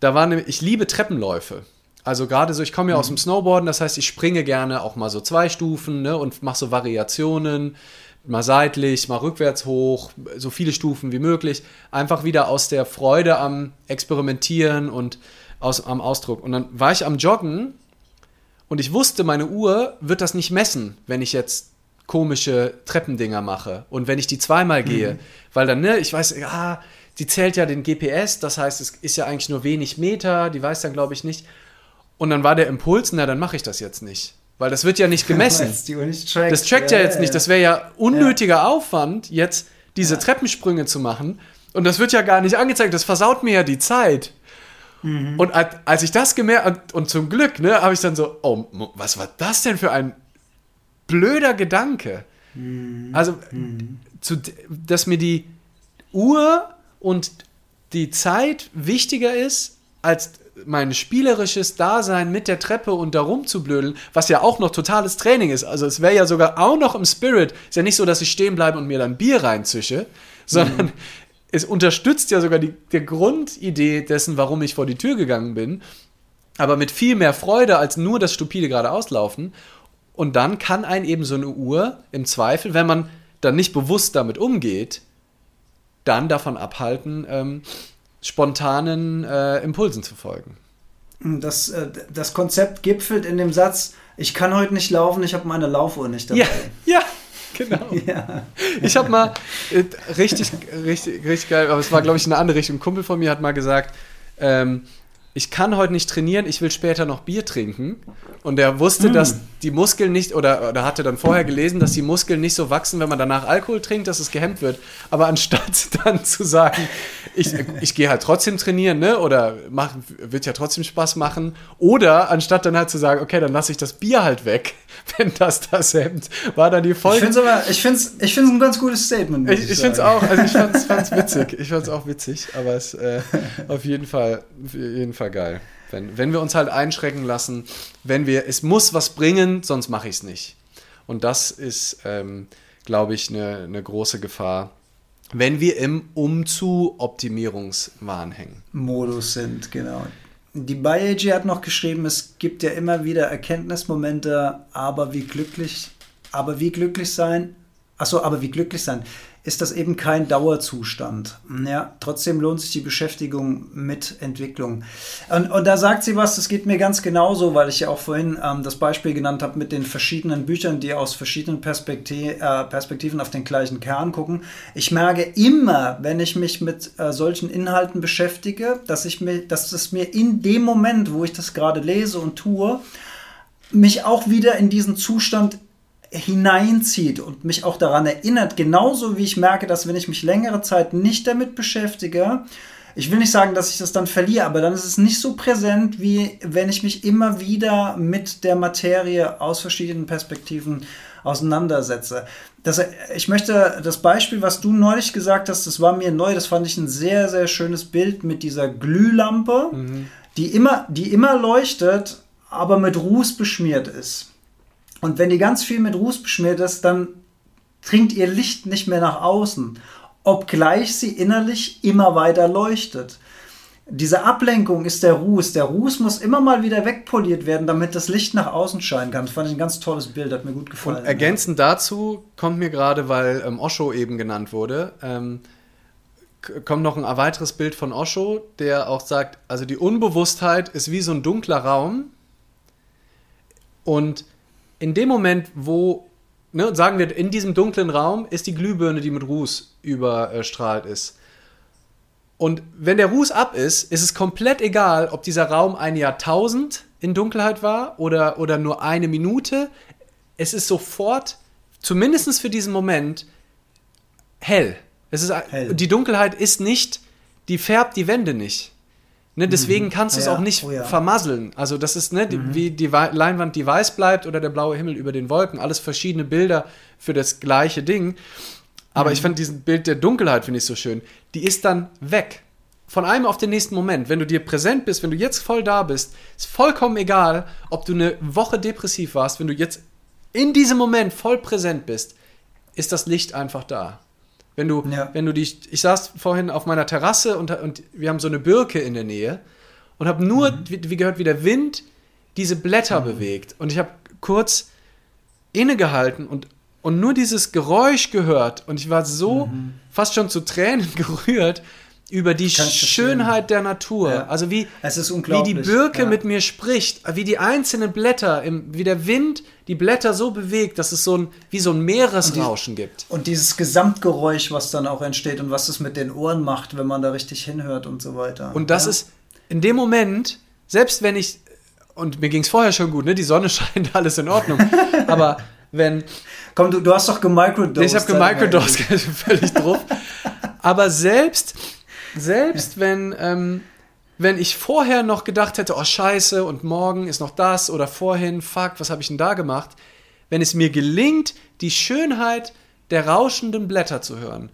Da war nämlich, ich liebe Treppenläufe. Also gerade so, ich komme ja mhm. aus dem Snowboarden, das heißt, ich springe gerne auch mal so zwei Stufen ne, und mache so Variationen mal seitlich, mal rückwärts hoch, so viele Stufen wie möglich. Einfach wieder aus der Freude am Experimentieren und aus, am Ausdruck. Und dann war ich am Joggen und ich wusste, meine Uhr wird das nicht messen, wenn ich jetzt komische Treppendinger mache und wenn ich die zweimal gehe. Mhm. Weil dann, ne, ich weiß, ja, die zählt ja den GPS, das heißt, es ist ja eigentlich nur wenig Meter, die weiß dann, glaube ich, nicht. Und dann war der Impuls, na, dann mache ich das jetzt nicht. Weil das wird ja nicht gemessen. nicht trackt. Das trackt ja, ja jetzt ja, nicht. Das wäre ja unnötiger ja. Aufwand, jetzt diese Treppensprünge zu machen. Und das wird ja gar nicht angezeigt. Das versaut mir ja die Zeit. Mhm. Und als ich das gemerkt und, und zum Glück, ne, habe ich dann so, oh, was war das denn für ein blöder Gedanke? Mhm. Also, mhm. Zu, dass mir die Uhr und die Zeit wichtiger ist als mein spielerisches Dasein mit der Treppe und da rumzublödeln, was ja auch noch totales Training ist. Also es wäre ja sogar auch noch im Spirit. Ist ja nicht so, dass ich stehen bleibe und mir dann Bier reinzische, sondern mhm. es unterstützt ja sogar die, die Grundidee dessen, warum ich vor die Tür gegangen bin. Aber mit viel mehr Freude als nur das stupide geradeauslaufen. Und dann kann ein eben so eine Uhr im Zweifel, wenn man dann nicht bewusst damit umgeht, dann davon abhalten, ähm, spontanen äh, Impulsen zu folgen. Das, äh, das Konzept gipfelt in dem Satz, ich kann heute nicht laufen, ich habe meine Laufuhr nicht dabei. Ja, ja genau. Ja. Ich habe mal, äh, richtig, richtig, richtig geil, aber es war, glaube ich, in eine andere Richtung. Ein Kumpel von mir hat mal gesagt, ähm, ich kann heute nicht trainieren, ich will später noch Bier trinken. Und er wusste, mm. dass die Muskeln nicht, oder, oder hatte dann vorher gelesen, dass die Muskeln nicht so wachsen, wenn man danach Alkohol trinkt, dass es gehemmt wird. Aber anstatt dann zu sagen, ich, ich gehe halt trotzdem trainieren, ne? Oder mach, wird ja trotzdem Spaß machen. Oder anstatt dann halt zu sagen, okay, dann lasse ich das Bier halt weg, wenn das das hemmt, war dann die Folge. Ich finde es ich finde es ich find's ein ganz gutes Statement. Ich, ich, ich finde es auch, also ich fand es witzig. Ich fand es auch witzig, aber es äh, auf jeden Fall, auf jeden Fall geil. Wenn, wenn wir uns halt einschränken lassen, wenn wir, es muss was bringen, sonst mache ich es nicht. Und das ist, ähm, glaube ich, eine ne große Gefahr, wenn wir im Umzu-Optimierungswahn hängen. Modus sind, genau. Die BioAG hat noch geschrieben, es gibt ja immer wieder Erkenntnismomente, aber wie glücklich, aber wie glücklich sein, achso, aber wie glücklich sein ist das eben kein Dauerzustand. Ja, trotzdem lohnt sich die Beschäftigung mit Entwicklung. Und, und da sagt sie was, das geht mir ganz genauso, weil ich ja auch vorhin ähm, das Beispiel genannt habe mit den verschiedenen Büchern, die aus verschiedenen Perspektiv äh, Perspektiven auf den gleichen Kern gucken. Ich merke immer, wenn ich mich mit äh, solchen Inhalten beschäftige, dass, ich mir, dass es mir in dem Moment, wo ich das gerade lese und tue, mich auch wieder in diesen Zustand hineinzieht und mich auch daran erinnert, genauso wie ich merke, dass wenn ich mich längere Zeit nicht damit beschäftige, ich will nicht sagen, dass ich das dann verliere, aber dann ist es nicht so präsent, wie wenn ich mich immer wieder mit der Materie aus verschiedenen Perspektiven auseinandersetze. Das, ich möchte das Beispiel, was du neulich gesagt hast, das war mir neu, das fand ich ein sehr, sehr schönes Bild mit dieser Glühlampe, mhm. die, immer, die immer leuchtet, aber mit Ruß beschmiert ist. Und wenn die ganz viel mit Ruß beschmiert ist, dann dringt ihr Licht nicht mehr nach außen, obgleich sie innerlich immer weiter leuchtet. Diese Ablenkung ist der Ruß. Der Ruß muss immer mal wieder wegpoliert werden, damit das Licht nach außen scheinen kann. Das fand ich ein ganz tolles Bild, hat mir gut gefallen. Und ergänzend ja. dazu kommt mir gerade, weil ähm, Osho eben genannt wurde, ähm, kommt noch ein weiteres Bild von Osho, der auch sagt, also die Unbewusstheit ist wie so ein dunkler Raum und in dem Moment, wo, ne, sagen wir, in diesem dunklen Raum ist die Glühbirne, die mit Ruß überstrahlt ist. Und wenn der Ruß ab ist, ist es komplett egal, ob dieser Raum ein Jahrtausend in Dunkelheit war oder, oder nur eine Minute. Es ist sofort, zumindest für diesen Moment, hell. Es ist, hell. Die Dunkelheit ist nicht, die färbt die Wände nicht. Ne, deswegen mhm. kannst du es ja. auch nicht oh, ja. vermasseln. Also das ist ne, mhm. wie die Leinwand, die weiß bleibt oder der blaue Himmel über den Wolken. Alles verschiedene Bilder für das gleiche Ding. Aber mhm. ich fand diesen Bild der Dunkelheit finde ich so schön. Die ist dann weg. Von einem auf den nächsten Moment. Wenn du dir präsent bist, wenn du jetzt voll da bist, ist vollkommen egal, ob du eine Woche depressiv warst. Wenn du jetzt in diesem Moment voll präsent bist, ist das Licht einfach da. Wenn du, ja. wenn du dich, ich saß vorhin auf meiner Terrasse und, und wir haben so eine Birke in der Nähe und habe nur, mhm. wie, wie, gehört, wie der Wind diese Blätter mhm. bewegt. Und ich habe kurz innegehalten und, und nur dieses Geräusch gehört. Und ich war so mhm. fast schon zu Tränen gerührt, über die Schönheit der Natur. Ja. Also wie, wie die Birke ja. mit mir spricht, wie die einzelnen Blätter, im, wie der Wind die Blätter so bewegt, dass es so ein, wie so ein Meeresrauschen und die, gibt. Und dieses Gesamtgeräusch, was dann auch entsteht und was es mit den Ohren macht, wenn man da richtig hinhört und so weiter. Und das ja. ist in dem Moment, selbst wenn ich, und mir ging es vorher schon gut, ne? die Sonne scheint, alles in Ordnung, aber wenn... Komm, du, du hast doch gemicrodosed. Ich habe gemicrodosed, völlig drauf. aber selbst selbst wenn, ähm, wenn ich vorher noch gedacht hätte, oh scheiße, und morgen ist noch das oder vorhin, fuck, was habe ich denn da gemacht? Wenn es mir gelingt, die Schönheit der rauschenden Blätter zu hören,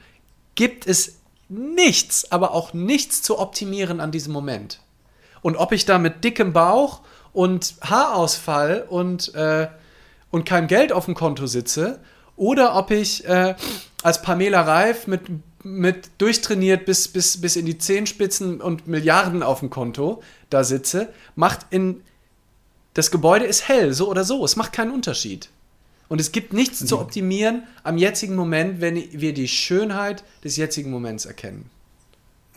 gibt es nichts, aber auch nichts zu optimieren an diesem Moment. Und ob ich da mit dickem Bauch und Haarausfall und, äh, und kein Geld auf dem Konto sitze oder ob ich äh, als Pamela Reif mit mit durchtrainiert bis, bis, bis in die Zehenspitzen und Milliarden auf dem Konto da sitze, macht in. Das Gebäude ist hell, so oder so. Es macht keinen Unterschied. Und es gibt nichts mhm. zu optimieren am jetzigen Moment, wenn wir die Schönheit des jetzigen Moments erkennen.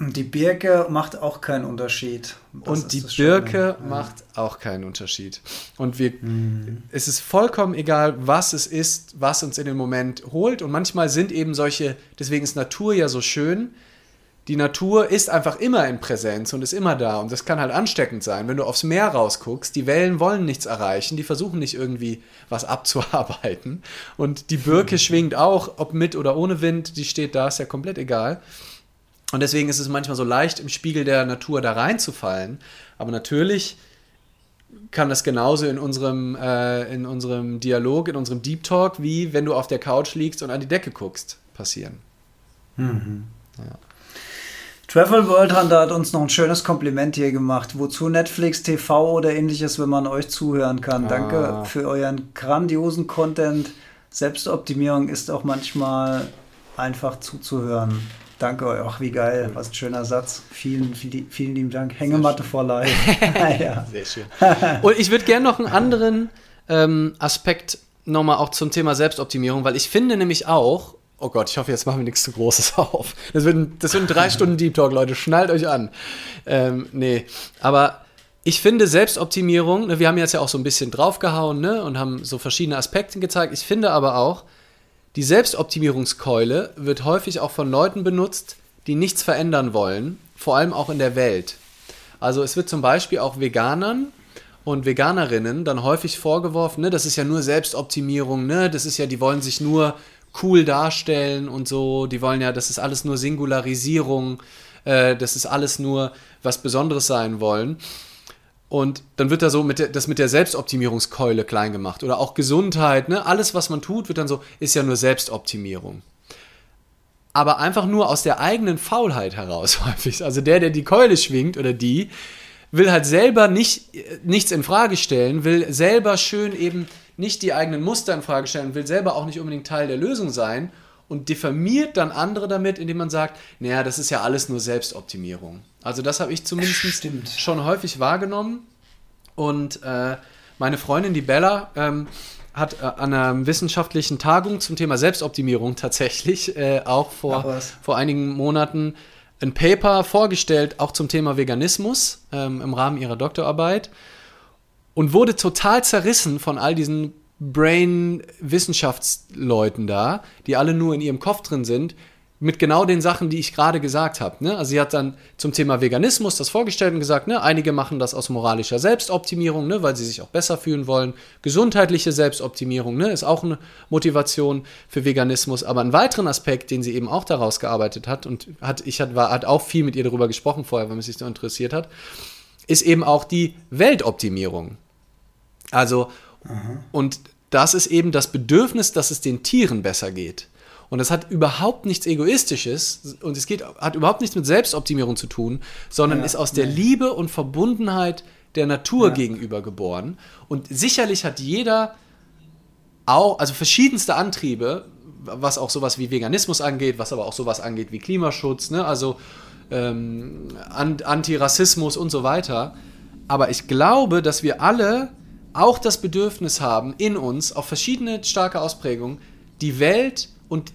Die Birke macht auch keinen Unterschied. Das und die Birke Schöne. macht auch keinen Unterschied. Und wir, mhm. es ist vollkommen egal, was es ist, was uns in den Moment holt. Und manchmal sind eben solche, deswegen ist Natur ja so schön. Die Natur ist einfach immer in Präsenz und ist immer da. Und das kann halt ansteckend sein. Wenn du aufs Meer rausguckst, die Wellen wollen nichts erreichen, die versuchen nicht irgendwie was abzuarbeiten. Und die Birke mhm. schwingt auch, ob mit oder ohne Wind, die steht da, ist ja komplett egal. Und deswegen ist es manchmal so leicht, im Spiegel der Natur da reinzufallen. Aber natürlich kann das genauso in unserem, äh, in unserem Dialog, in unserem Deep Talk, wie wenn du auf der Couch liegst und an die Decke guckst, passieren. Mhm. Ja. Travel World Hunter hat uns noch ein schönes Kompliment hier gemacht. Wozu Netflix, TV oder ähnliches, wenn man euch zuhören kann. Ah. Danke für euren grandiosen Content. Selbstoptimierung ist auch manchmal einfach zuzuhören. Danke euch. Ach, wie geil. Was ein schöner Satz. Vielen, vielen, vielen lieben Dank. Hängematte vor live. ja. Sehr schön. Und ich würde gerne noch einen anderen ähm, Aspekt nochmal auch zum Thema Selbstoptimierung, weil ich finde nämlich auch, oh Gott, ich hoffe, jetzt machen wir nichts zu Großes auf. Das wird, ein, das wird ein drei Stunden Deep Talk, Leute. Schnallt euch an. Ähm, nee, aber ich finde Selbstoptimierung, ne, wir haben jetzt ja auch so ein bisschen draufgehauen ne, und haben so verschiedene Aspekte gezeigt. Ich finde aber auch, die Selbstoptimierungskeule wird häufig auch von Leuten benutzt, die nichts verändern wollen, vor allem auch in der Welt. Also es wird zum Beispiel auch Veganern und Veganerinnen dann häufig vorgeworfen, ne, das ist ja nur Selbstoptimierung, ne, das ist ja, die wollen sich nur cool darstellen und so, die wollen ja, das ist alles nur Singularisierung, äh, das ist alles nur was Besonderes sein wollen. Und dann wird da so mit der, das mit der Selbstoptimierungskeule klein gemacht. Oder auch Gesundheit, ne? Alles, was man tut, wird dann so, ist ja nur Selbstoptimierung. Aber einfach nur aus der eigenen Faulheit heraus häufig. Also der, der die Keule schwingt oder die, will halt selber nicht, nichts in Frage stellen, will selber schön eben nicht die eigenen Muster in Frage stellen, will selber auch nicht unbedingt Teil der Lösung sein und diffamiert dann andere damit, indem man sagt, naja, das ist ja alles nur Selbstoptimierung. Also das habe ich zumindest Stimmt. schon häufig wahrgenommen. Und äh, meine Freundin, die Bella, ähm, hat äh, an einer wissenschaftlichen Tagung zum Thema Selbstoptimierung tatsächlich äh, auch vor, vor einigen Monaten ein Paper vorgestellt, auch zum Thema Veganismus ähm, im Rahmen ihrer Doktorarbeit und wurde total zerrissen von all diesen Brain-Wissenschaftsleuten da, die alle nur in ihrem Kopf drin sind, mit genau den Sachen, die ich gerade gesagt habe. Ne? Also sie hat dann zum Thema Veganismus das vorgestellt und gesagt, ne, einige machen das aus moralischer Selbstoptimierung, ne, weil sie sich auch besser fühlen wollen. Gesundheitliche Selbstoptimierung ne, ist auch eine Motivation für Veganismus. Aber einen weiteren Aspekt, den sie eben auch daraus gearbeitet hat, und hat, ich hat, war, hat auch viel mit ihr darüber gesprochen vorher, weil mich sich so interessiert hat, ist eben auch die Weltoptimierung. Also, Aha. und das ist eben das Bedürfnis, dass es den Tieren besser geht. Und das hat überhaupt nichts Egoistisches und es geht, hat überhaupt nichts mit Selbstoptimierung zu tun, sondern ja, ist aus der Liebe und Verbundenheit der Natur ja. gegenüber geboren. Und sicherlich hat jeder auch, also verschiedenste Antriebe, was auch sowas wie Veganismus angeht, was aber auch sowas angeht wie Klimaschutz, ne? also ähm, Antirassismus und so weiter. Aber ich glaube, dass wir alle auch das Bedürfnis haben, in uns, auf verschiedene starke Ausprägungen, die Welt und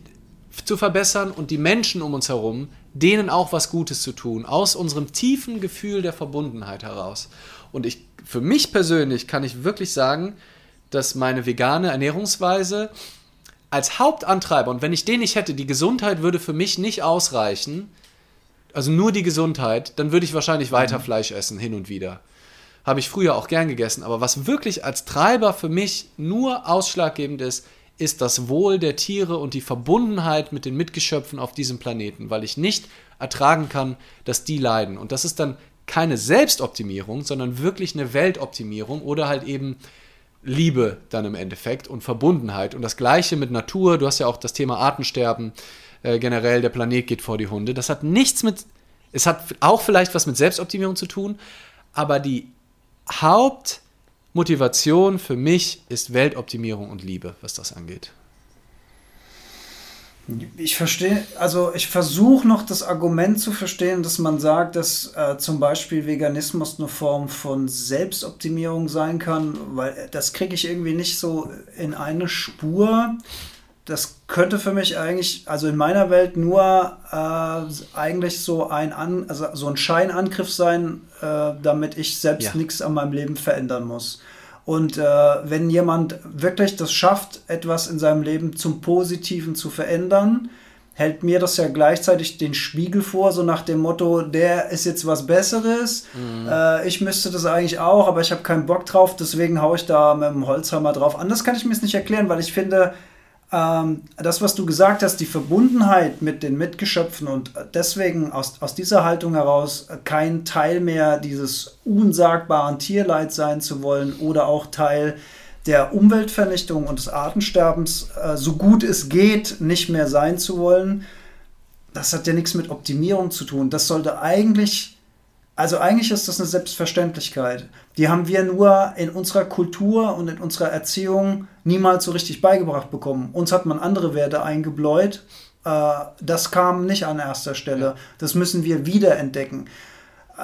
zu verbessern und die Menschen um uns herum, denen auch was Gutes zu tun, aus unserem tiefen Gefühl der Verbundenheit heraus. Und ich, für mich persönlich kann ich wirklich sagen, dass meine vegane Ernährungsweise als Hauptantreiber, und wenn ich den nicht hätte, die Gesundheit würde für mich nicht ausreichen, also nur die Gesundheit, dann würde ich wahrscheinlich weiter mhm. Fleisch essen, hin und wieder. Habe ich früher auch gern gegessen. Aber was wirklich als Treiber für mich nur ausschlaggebend ist, ist das Wohl der Tiere und die Verbundenheit mit den Mitgeschöpfen auf diesem Planeten, weil ich nicht ertragen kann, dass die leiden. Und das ist dann keine Selbstoptimierung, sondern wirklich eine Weltoptimierung oder halt eben Liebe dann im Endeffekt und Verbundenheit. Und das gleiche mit Natur, du hast ja auch das Thema Artensterben, äh, generell der Planet geht vor die Hunde. Das hat nichts mit, es hat auch vielleicht was mit Selbstoptimierung zu tun, aber die Haupt- Motivation für mich ist Weltoptimierung und Liebe, was das angeht. Ich verstehe, also ich versuche noch das Argument zu verstehen, dass man sagt, dass äh, zum Beispiel Veganismus eine Form von Selbstoptimierung sein kann, weil das kriege ich irgendwie nicht so in eine Spur. Das könnte für mich eigentlich, also in meiner Welt nur äh, eigentlich so ein, an, also so ein Scheinangriff sein, äh, damit ich selbst ja. nichts an meinem Leben verändern muss. Und äh, wenn jemand wirklich das schafft, etwas in seinem Leben zum Positiven zu verändern, hält mir das ja gleichzeitig den Spiegel vor, so nach dem Motto, der ist jetzt was Besseres, mhm. äh, ich müsste das eigentlich auch, aber ich habe keinen Bock drauf, deswegen haue ich da mit dem Holzhammer drauf. Anders kann ich mir es nicht erklären, weil ich finde, das, was du gesagt hast, die Verbundenheit mit den Mitgeschöpfen und deswegen aus, aus dieser Haltung heraus kein Teil mehr dieses unsagbaren Tierleids sein zu wollen oder auch Teil der Umweltvernichtung und des Artensterbens, äh, so gut es geht, nicht mehr sein zu wollen, das hat ja nichts mit Optimierung zu tun. Das sollte eigentlich also eigentlich ist das eine Selbstverständlichkeit. Die haben wir nur in unserer Kultur und in unserer Erziehung niemals so richtig beigebracht bekommen. Uns hat man andere Werte eingebläut. Äh, das kam nicht an erster Stelle. Das müssen wir wiederentdecken.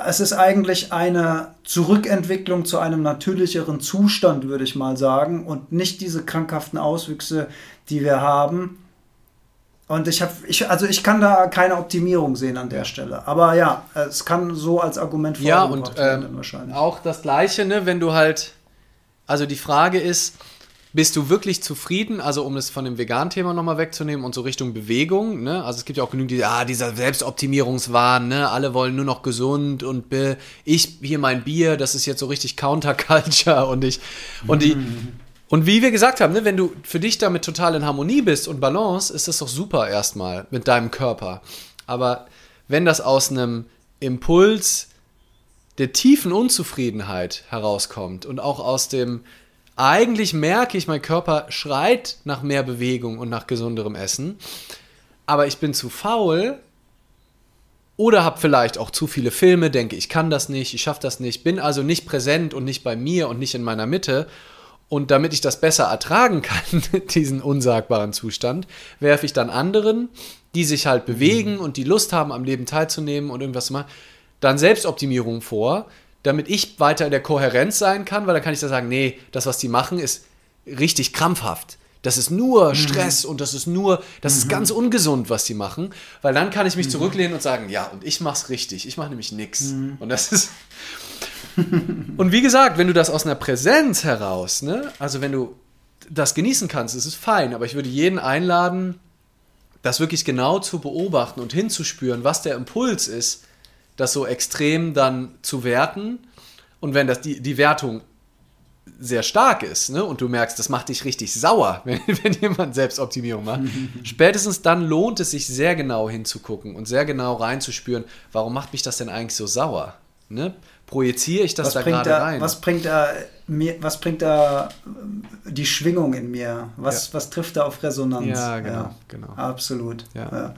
Es ist eigentlich eine Zurückentwicklung zu einem natürlicheren Zustand, würde ich mal sagen, und nicht diese krankhaften Auswüchse, die wir haben. Und ich habe, ich, also ich kann da keine Optimierung sehen an der Stelle. Aber ja, es kann so als Argument ja, und, werden ähm, wahrscheinlich. Auch das Gleiche, ne, wenn du halt, also die Frage ist, bist du wirklich zufrieden, also um es von dem Vegan-Thema nochmal wegzunehmen und so Richtung Bewegung, ne? Also es gibt ja auch genügend, die, ah, dieser Selbstoptimierungswahn, ne? Alle wollen nur noch gesund und ich hier mein Bier, das ist jetzt so richtig Counterculture und ich, und die, Und wie wir gesagt haben, ne, wenn du für dich damit total in Harmonie bist und Balance, ist das doch super erstmal mit deinem Körper. Aber wenn das aus einem Impuls der tiefen Unzufriedenheit herauskommt und auch aus dem, eigentlich merke ich, mein Körper schreit nach mehr Bewegung und nach gesunderem Essen, aber ich bin zu faul oder habe vielleicht auch zu viele Filme, denke, ich kann das nicht, ich schaffe das nicht, bin also nicht präsent und nicht bei mir und nicht in meiner Mitte und damit ich das besser ertragen kann, diesen unsagbaren Zustand, werfe ich dann anderen, die sich halt bewegen mhm. und die Lust haben, am Leben teilzunehmen und irgendwas zu machen, dann Selbstoptimierung vor, damit ich weiter in der Kohärenz sein kann, weil dann kann ich da sagen, nee, das, was die machen, ist richtig krampfhaft. Das ist nur mhm. Stress mhm. und das ist nur, das mhm. ist ganz ungesund, was die machen, weil dann kann ich mich mhm. zurücklehnen und sagen, ja, und ich mach's richtig, ich mache nämlich nichts. Mhm. Und das ist und wie gesagt, wenn du das aus einer Präsenz heraus, ne, also wenn du das genießen kannst, ist es fein, aber ich würde jeden einladen, das wirklich genau zu beobachten und hinzuspüren, was der Impuls ist, das so extrem dann zu werten. Und wenn das die, die Wertung sehr stark ist, ne, und du merkst, das macht dich richtig sauer, wenn, wenn jemand Selbstoptimierung macht, spätestens dann lohnt es sich sehr genau hinzugucken und sehr genau reinzuspüren, warum macht mich das denn eigentlich so sauer? Ne? Projiziere ich das was da gerade rein? Was bringt da mir, was bringt da äh, die Schwingung in mir? Was, ja. was trifft da auf Resonanz? Ja, genau, ja, genau. Absolut. Ja. ja.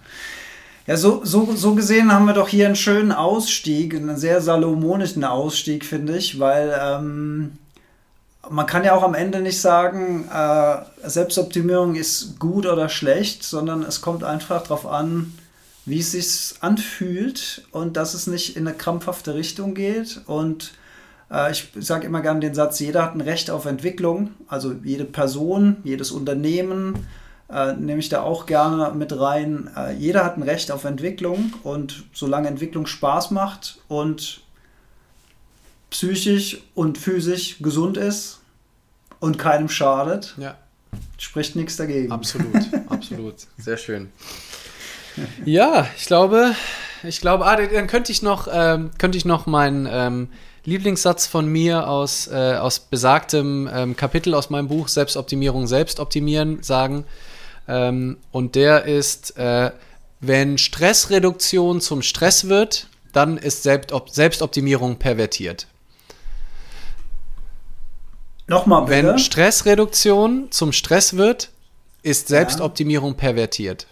Ja, so, so, so gesehen haben wir doch hier einen schönen Ausstieg, einen sehr salomonischen Ausstieg, finde ich, weil ähm, man kann ja auch am Ende nicht sagen, äh, Selbstoptimierung ist gut oder schlecht, sondern es kommt einfach darauf an, wie es sich anfühlt und dass es nicht in eine krampfhafte Richtung geht. Und äh, ich sage immer gerne den Satz, jeder hat ein Recht auf Entwicklung. Also jede Person, jedes Unternehmen äh, nehme ich da auch gerne mit rein. Äh, jeder hat ein Recht auf Entwicklung und solange Entwicklung Spaß macht und psychisch und physisch gesund ist und keinem schadet, ja. spricht nichts dagegen. Absolut, absolut. Sehr schön ja, ich glaube, ich glaube, ah, dann könnte ich noch, ähm, könnte ich noch meinen ähm, Lieblingssatz von mir aus, äh, aus besagtem ähm, Kapitel aus meinem Buch Selbstoptimierung, Selbstoptimieren sagen. Ähm, und der ist, äh, wenn Stressreduktion zum Stress wird, dann ist Selbstop Selbstoptimierung pervertiert. Nochmal bitte. Wenn Stressreduktion zum Stress wird, ist Selbstoptimierung ja. pervertiert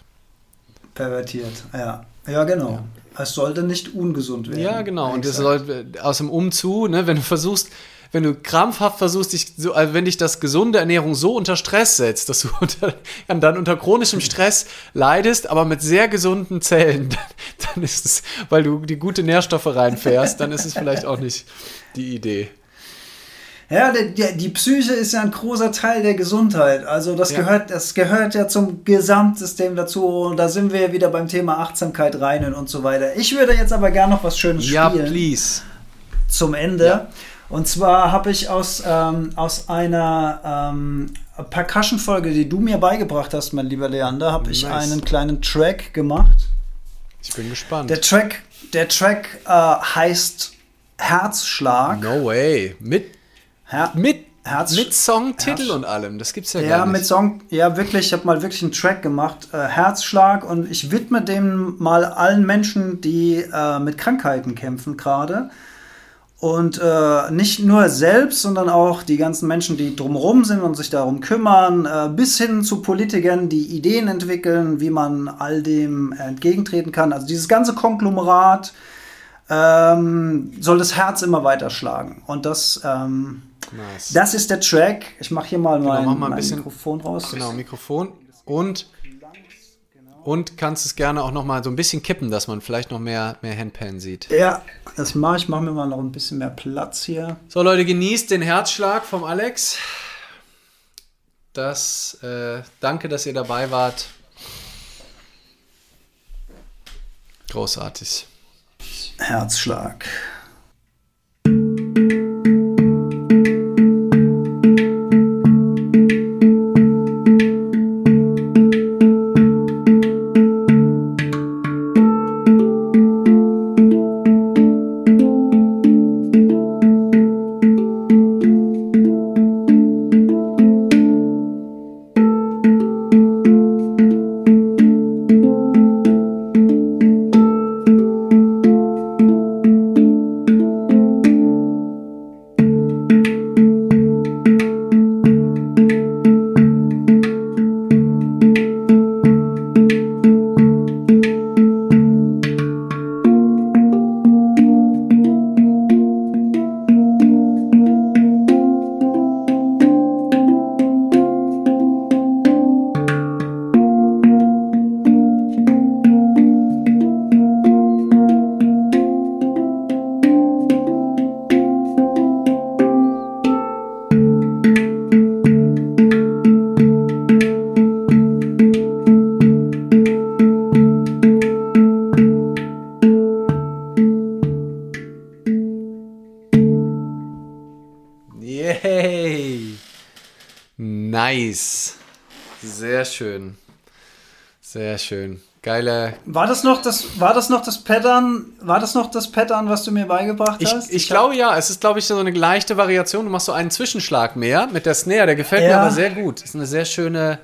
pervertiert. Ja, ja genau. Ja. Es sollte nicht ungesund werden. Ja, genau. Und es soll aus dem Umzu, ne, wenn du versuchst, wenn du krampfhaft versuchst, dich so, also wenn dich das gesunde Ernährung so unter Stress setzt, dass du unter, dann unter chronischem Stress leidest, aber mit sehr gesunden Zellen, dann, dann ist es, weil du die gute Nährstoffe reinfährst, dann ist es vielleicht auch nicht die Idee. Ja, die, die, die, Psyche ist ja ein großer Teil der Gesundheit. Also das, ja. gehört, das gehört ja zum Gesamtsystem dazu. Und da sind wir wieder beim Thema Achtsamkeit rein und so weiter. Ich würde jetzt aber gerne noch was Schönes spielen. Ja, please. Zum Ende. Ja. Und zwar habe ich aus, ähm, aus einer ähm, Percussion-Folge, die du mir beigebracht hast, mein lieber Leander, habe nice. ich einen kleinen Track gemacht. Ich bin gespannt. Der Track, der Track äh, heißt Herzschlag. No way. Mit Her mit, Herz mit Songtitel Herz und allem. Das gibt's ja, ja gar nicht. Ja, mit Song. Ja, wirklich. Ich habe mal wirklich einen Track gemacht. Äh, Herzschlag. Und ich widme dem mal allen Menschen, die äh, mit Krankheiten kämpfen gerade. Und äh, nicht nur selbst, sondern auch die ganzen Menschen, die drumherum sind und sich darum kümmern, äh, bis hin zu Politikern, die Ideen entwickeln, wie man all dem entgegentreten kann. Also dieses ganze Konglomerat ähm, soll das Herz immer weiter schlagen. Und das ähm, Nice. Das ist der Track. Ich mache hier mal genau, mein, mal ein bisschen, Mikrofon raus. Genau, Mikrofon. Und, und kannst es gerne auch noch mal so ein bisschen kippen, dass man vielleicht noch mehr, mehr Handpan sieht. Ja, das mache ich. Mache mir mal noch ein bisschen mehr Platz hier. So, Leute, genießt den Herzschlag vom Alex. Das, äh, danke, dass ihr dabei wart. Großartig. Herzschlag. Sehr schön. Geile. War das noch das, war das noch das Pattern, war das noch das Pattern, was du mir beigebracht hast? Ich, ich glaube ja, es ist, glaube ich, so eine leichte Variation. Du machst so einen Zwischenschlag mehr mit der Snare, der gefällt ja. mir aber sehr gut. Ist eine sehr schöne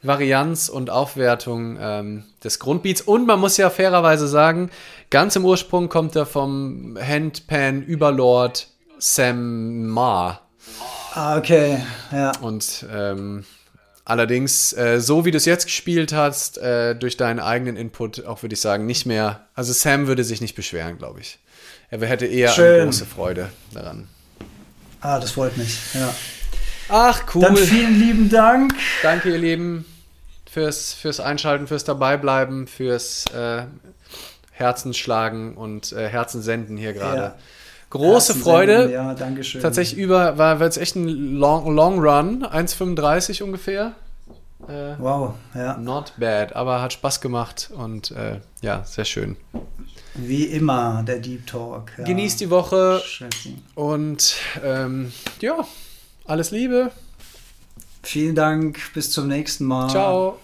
Varianz und Aufwertung ähm, des Grundbeats. Und man muss ja fairerweise sagen, ganz im Ursprung kommt er vom Handpan Überlord Sam Ma. Ah, okay, ja. Und ähm, Allerdings, äh, so wie du es jetzt gespielt hast, äh, durch deinen eigenen Input, auch würde ich sagen, nicht mehr. Also Sam würde sich nicht beschweren, glaube ich. Er hätte eher eine große Freude daran. Ah, das freut mich, ja. Ach, cool. Dann vielen lieben Dank. Danke, ihr Lieben, fürs, fürs Einschalten, fürs Dabeibleiben, fürs äh, Herzensschlagen und äh, Herzensenden hier gerade. Ja große Freude. Ja, danke schön. Tatsächlich über, war, jetzt echt ein Long, Long Run, 1,35 ungefähr. Äh, wow, ja. Not bad, aber hat Spaß gemacht und äh, ja, sehr schön. Wie immer, der Deep Talk. Ja. Genießt die Woche und ähm, ja, alles Liebe. Vielen Dank, bis zum nächsten Mal. Ciao.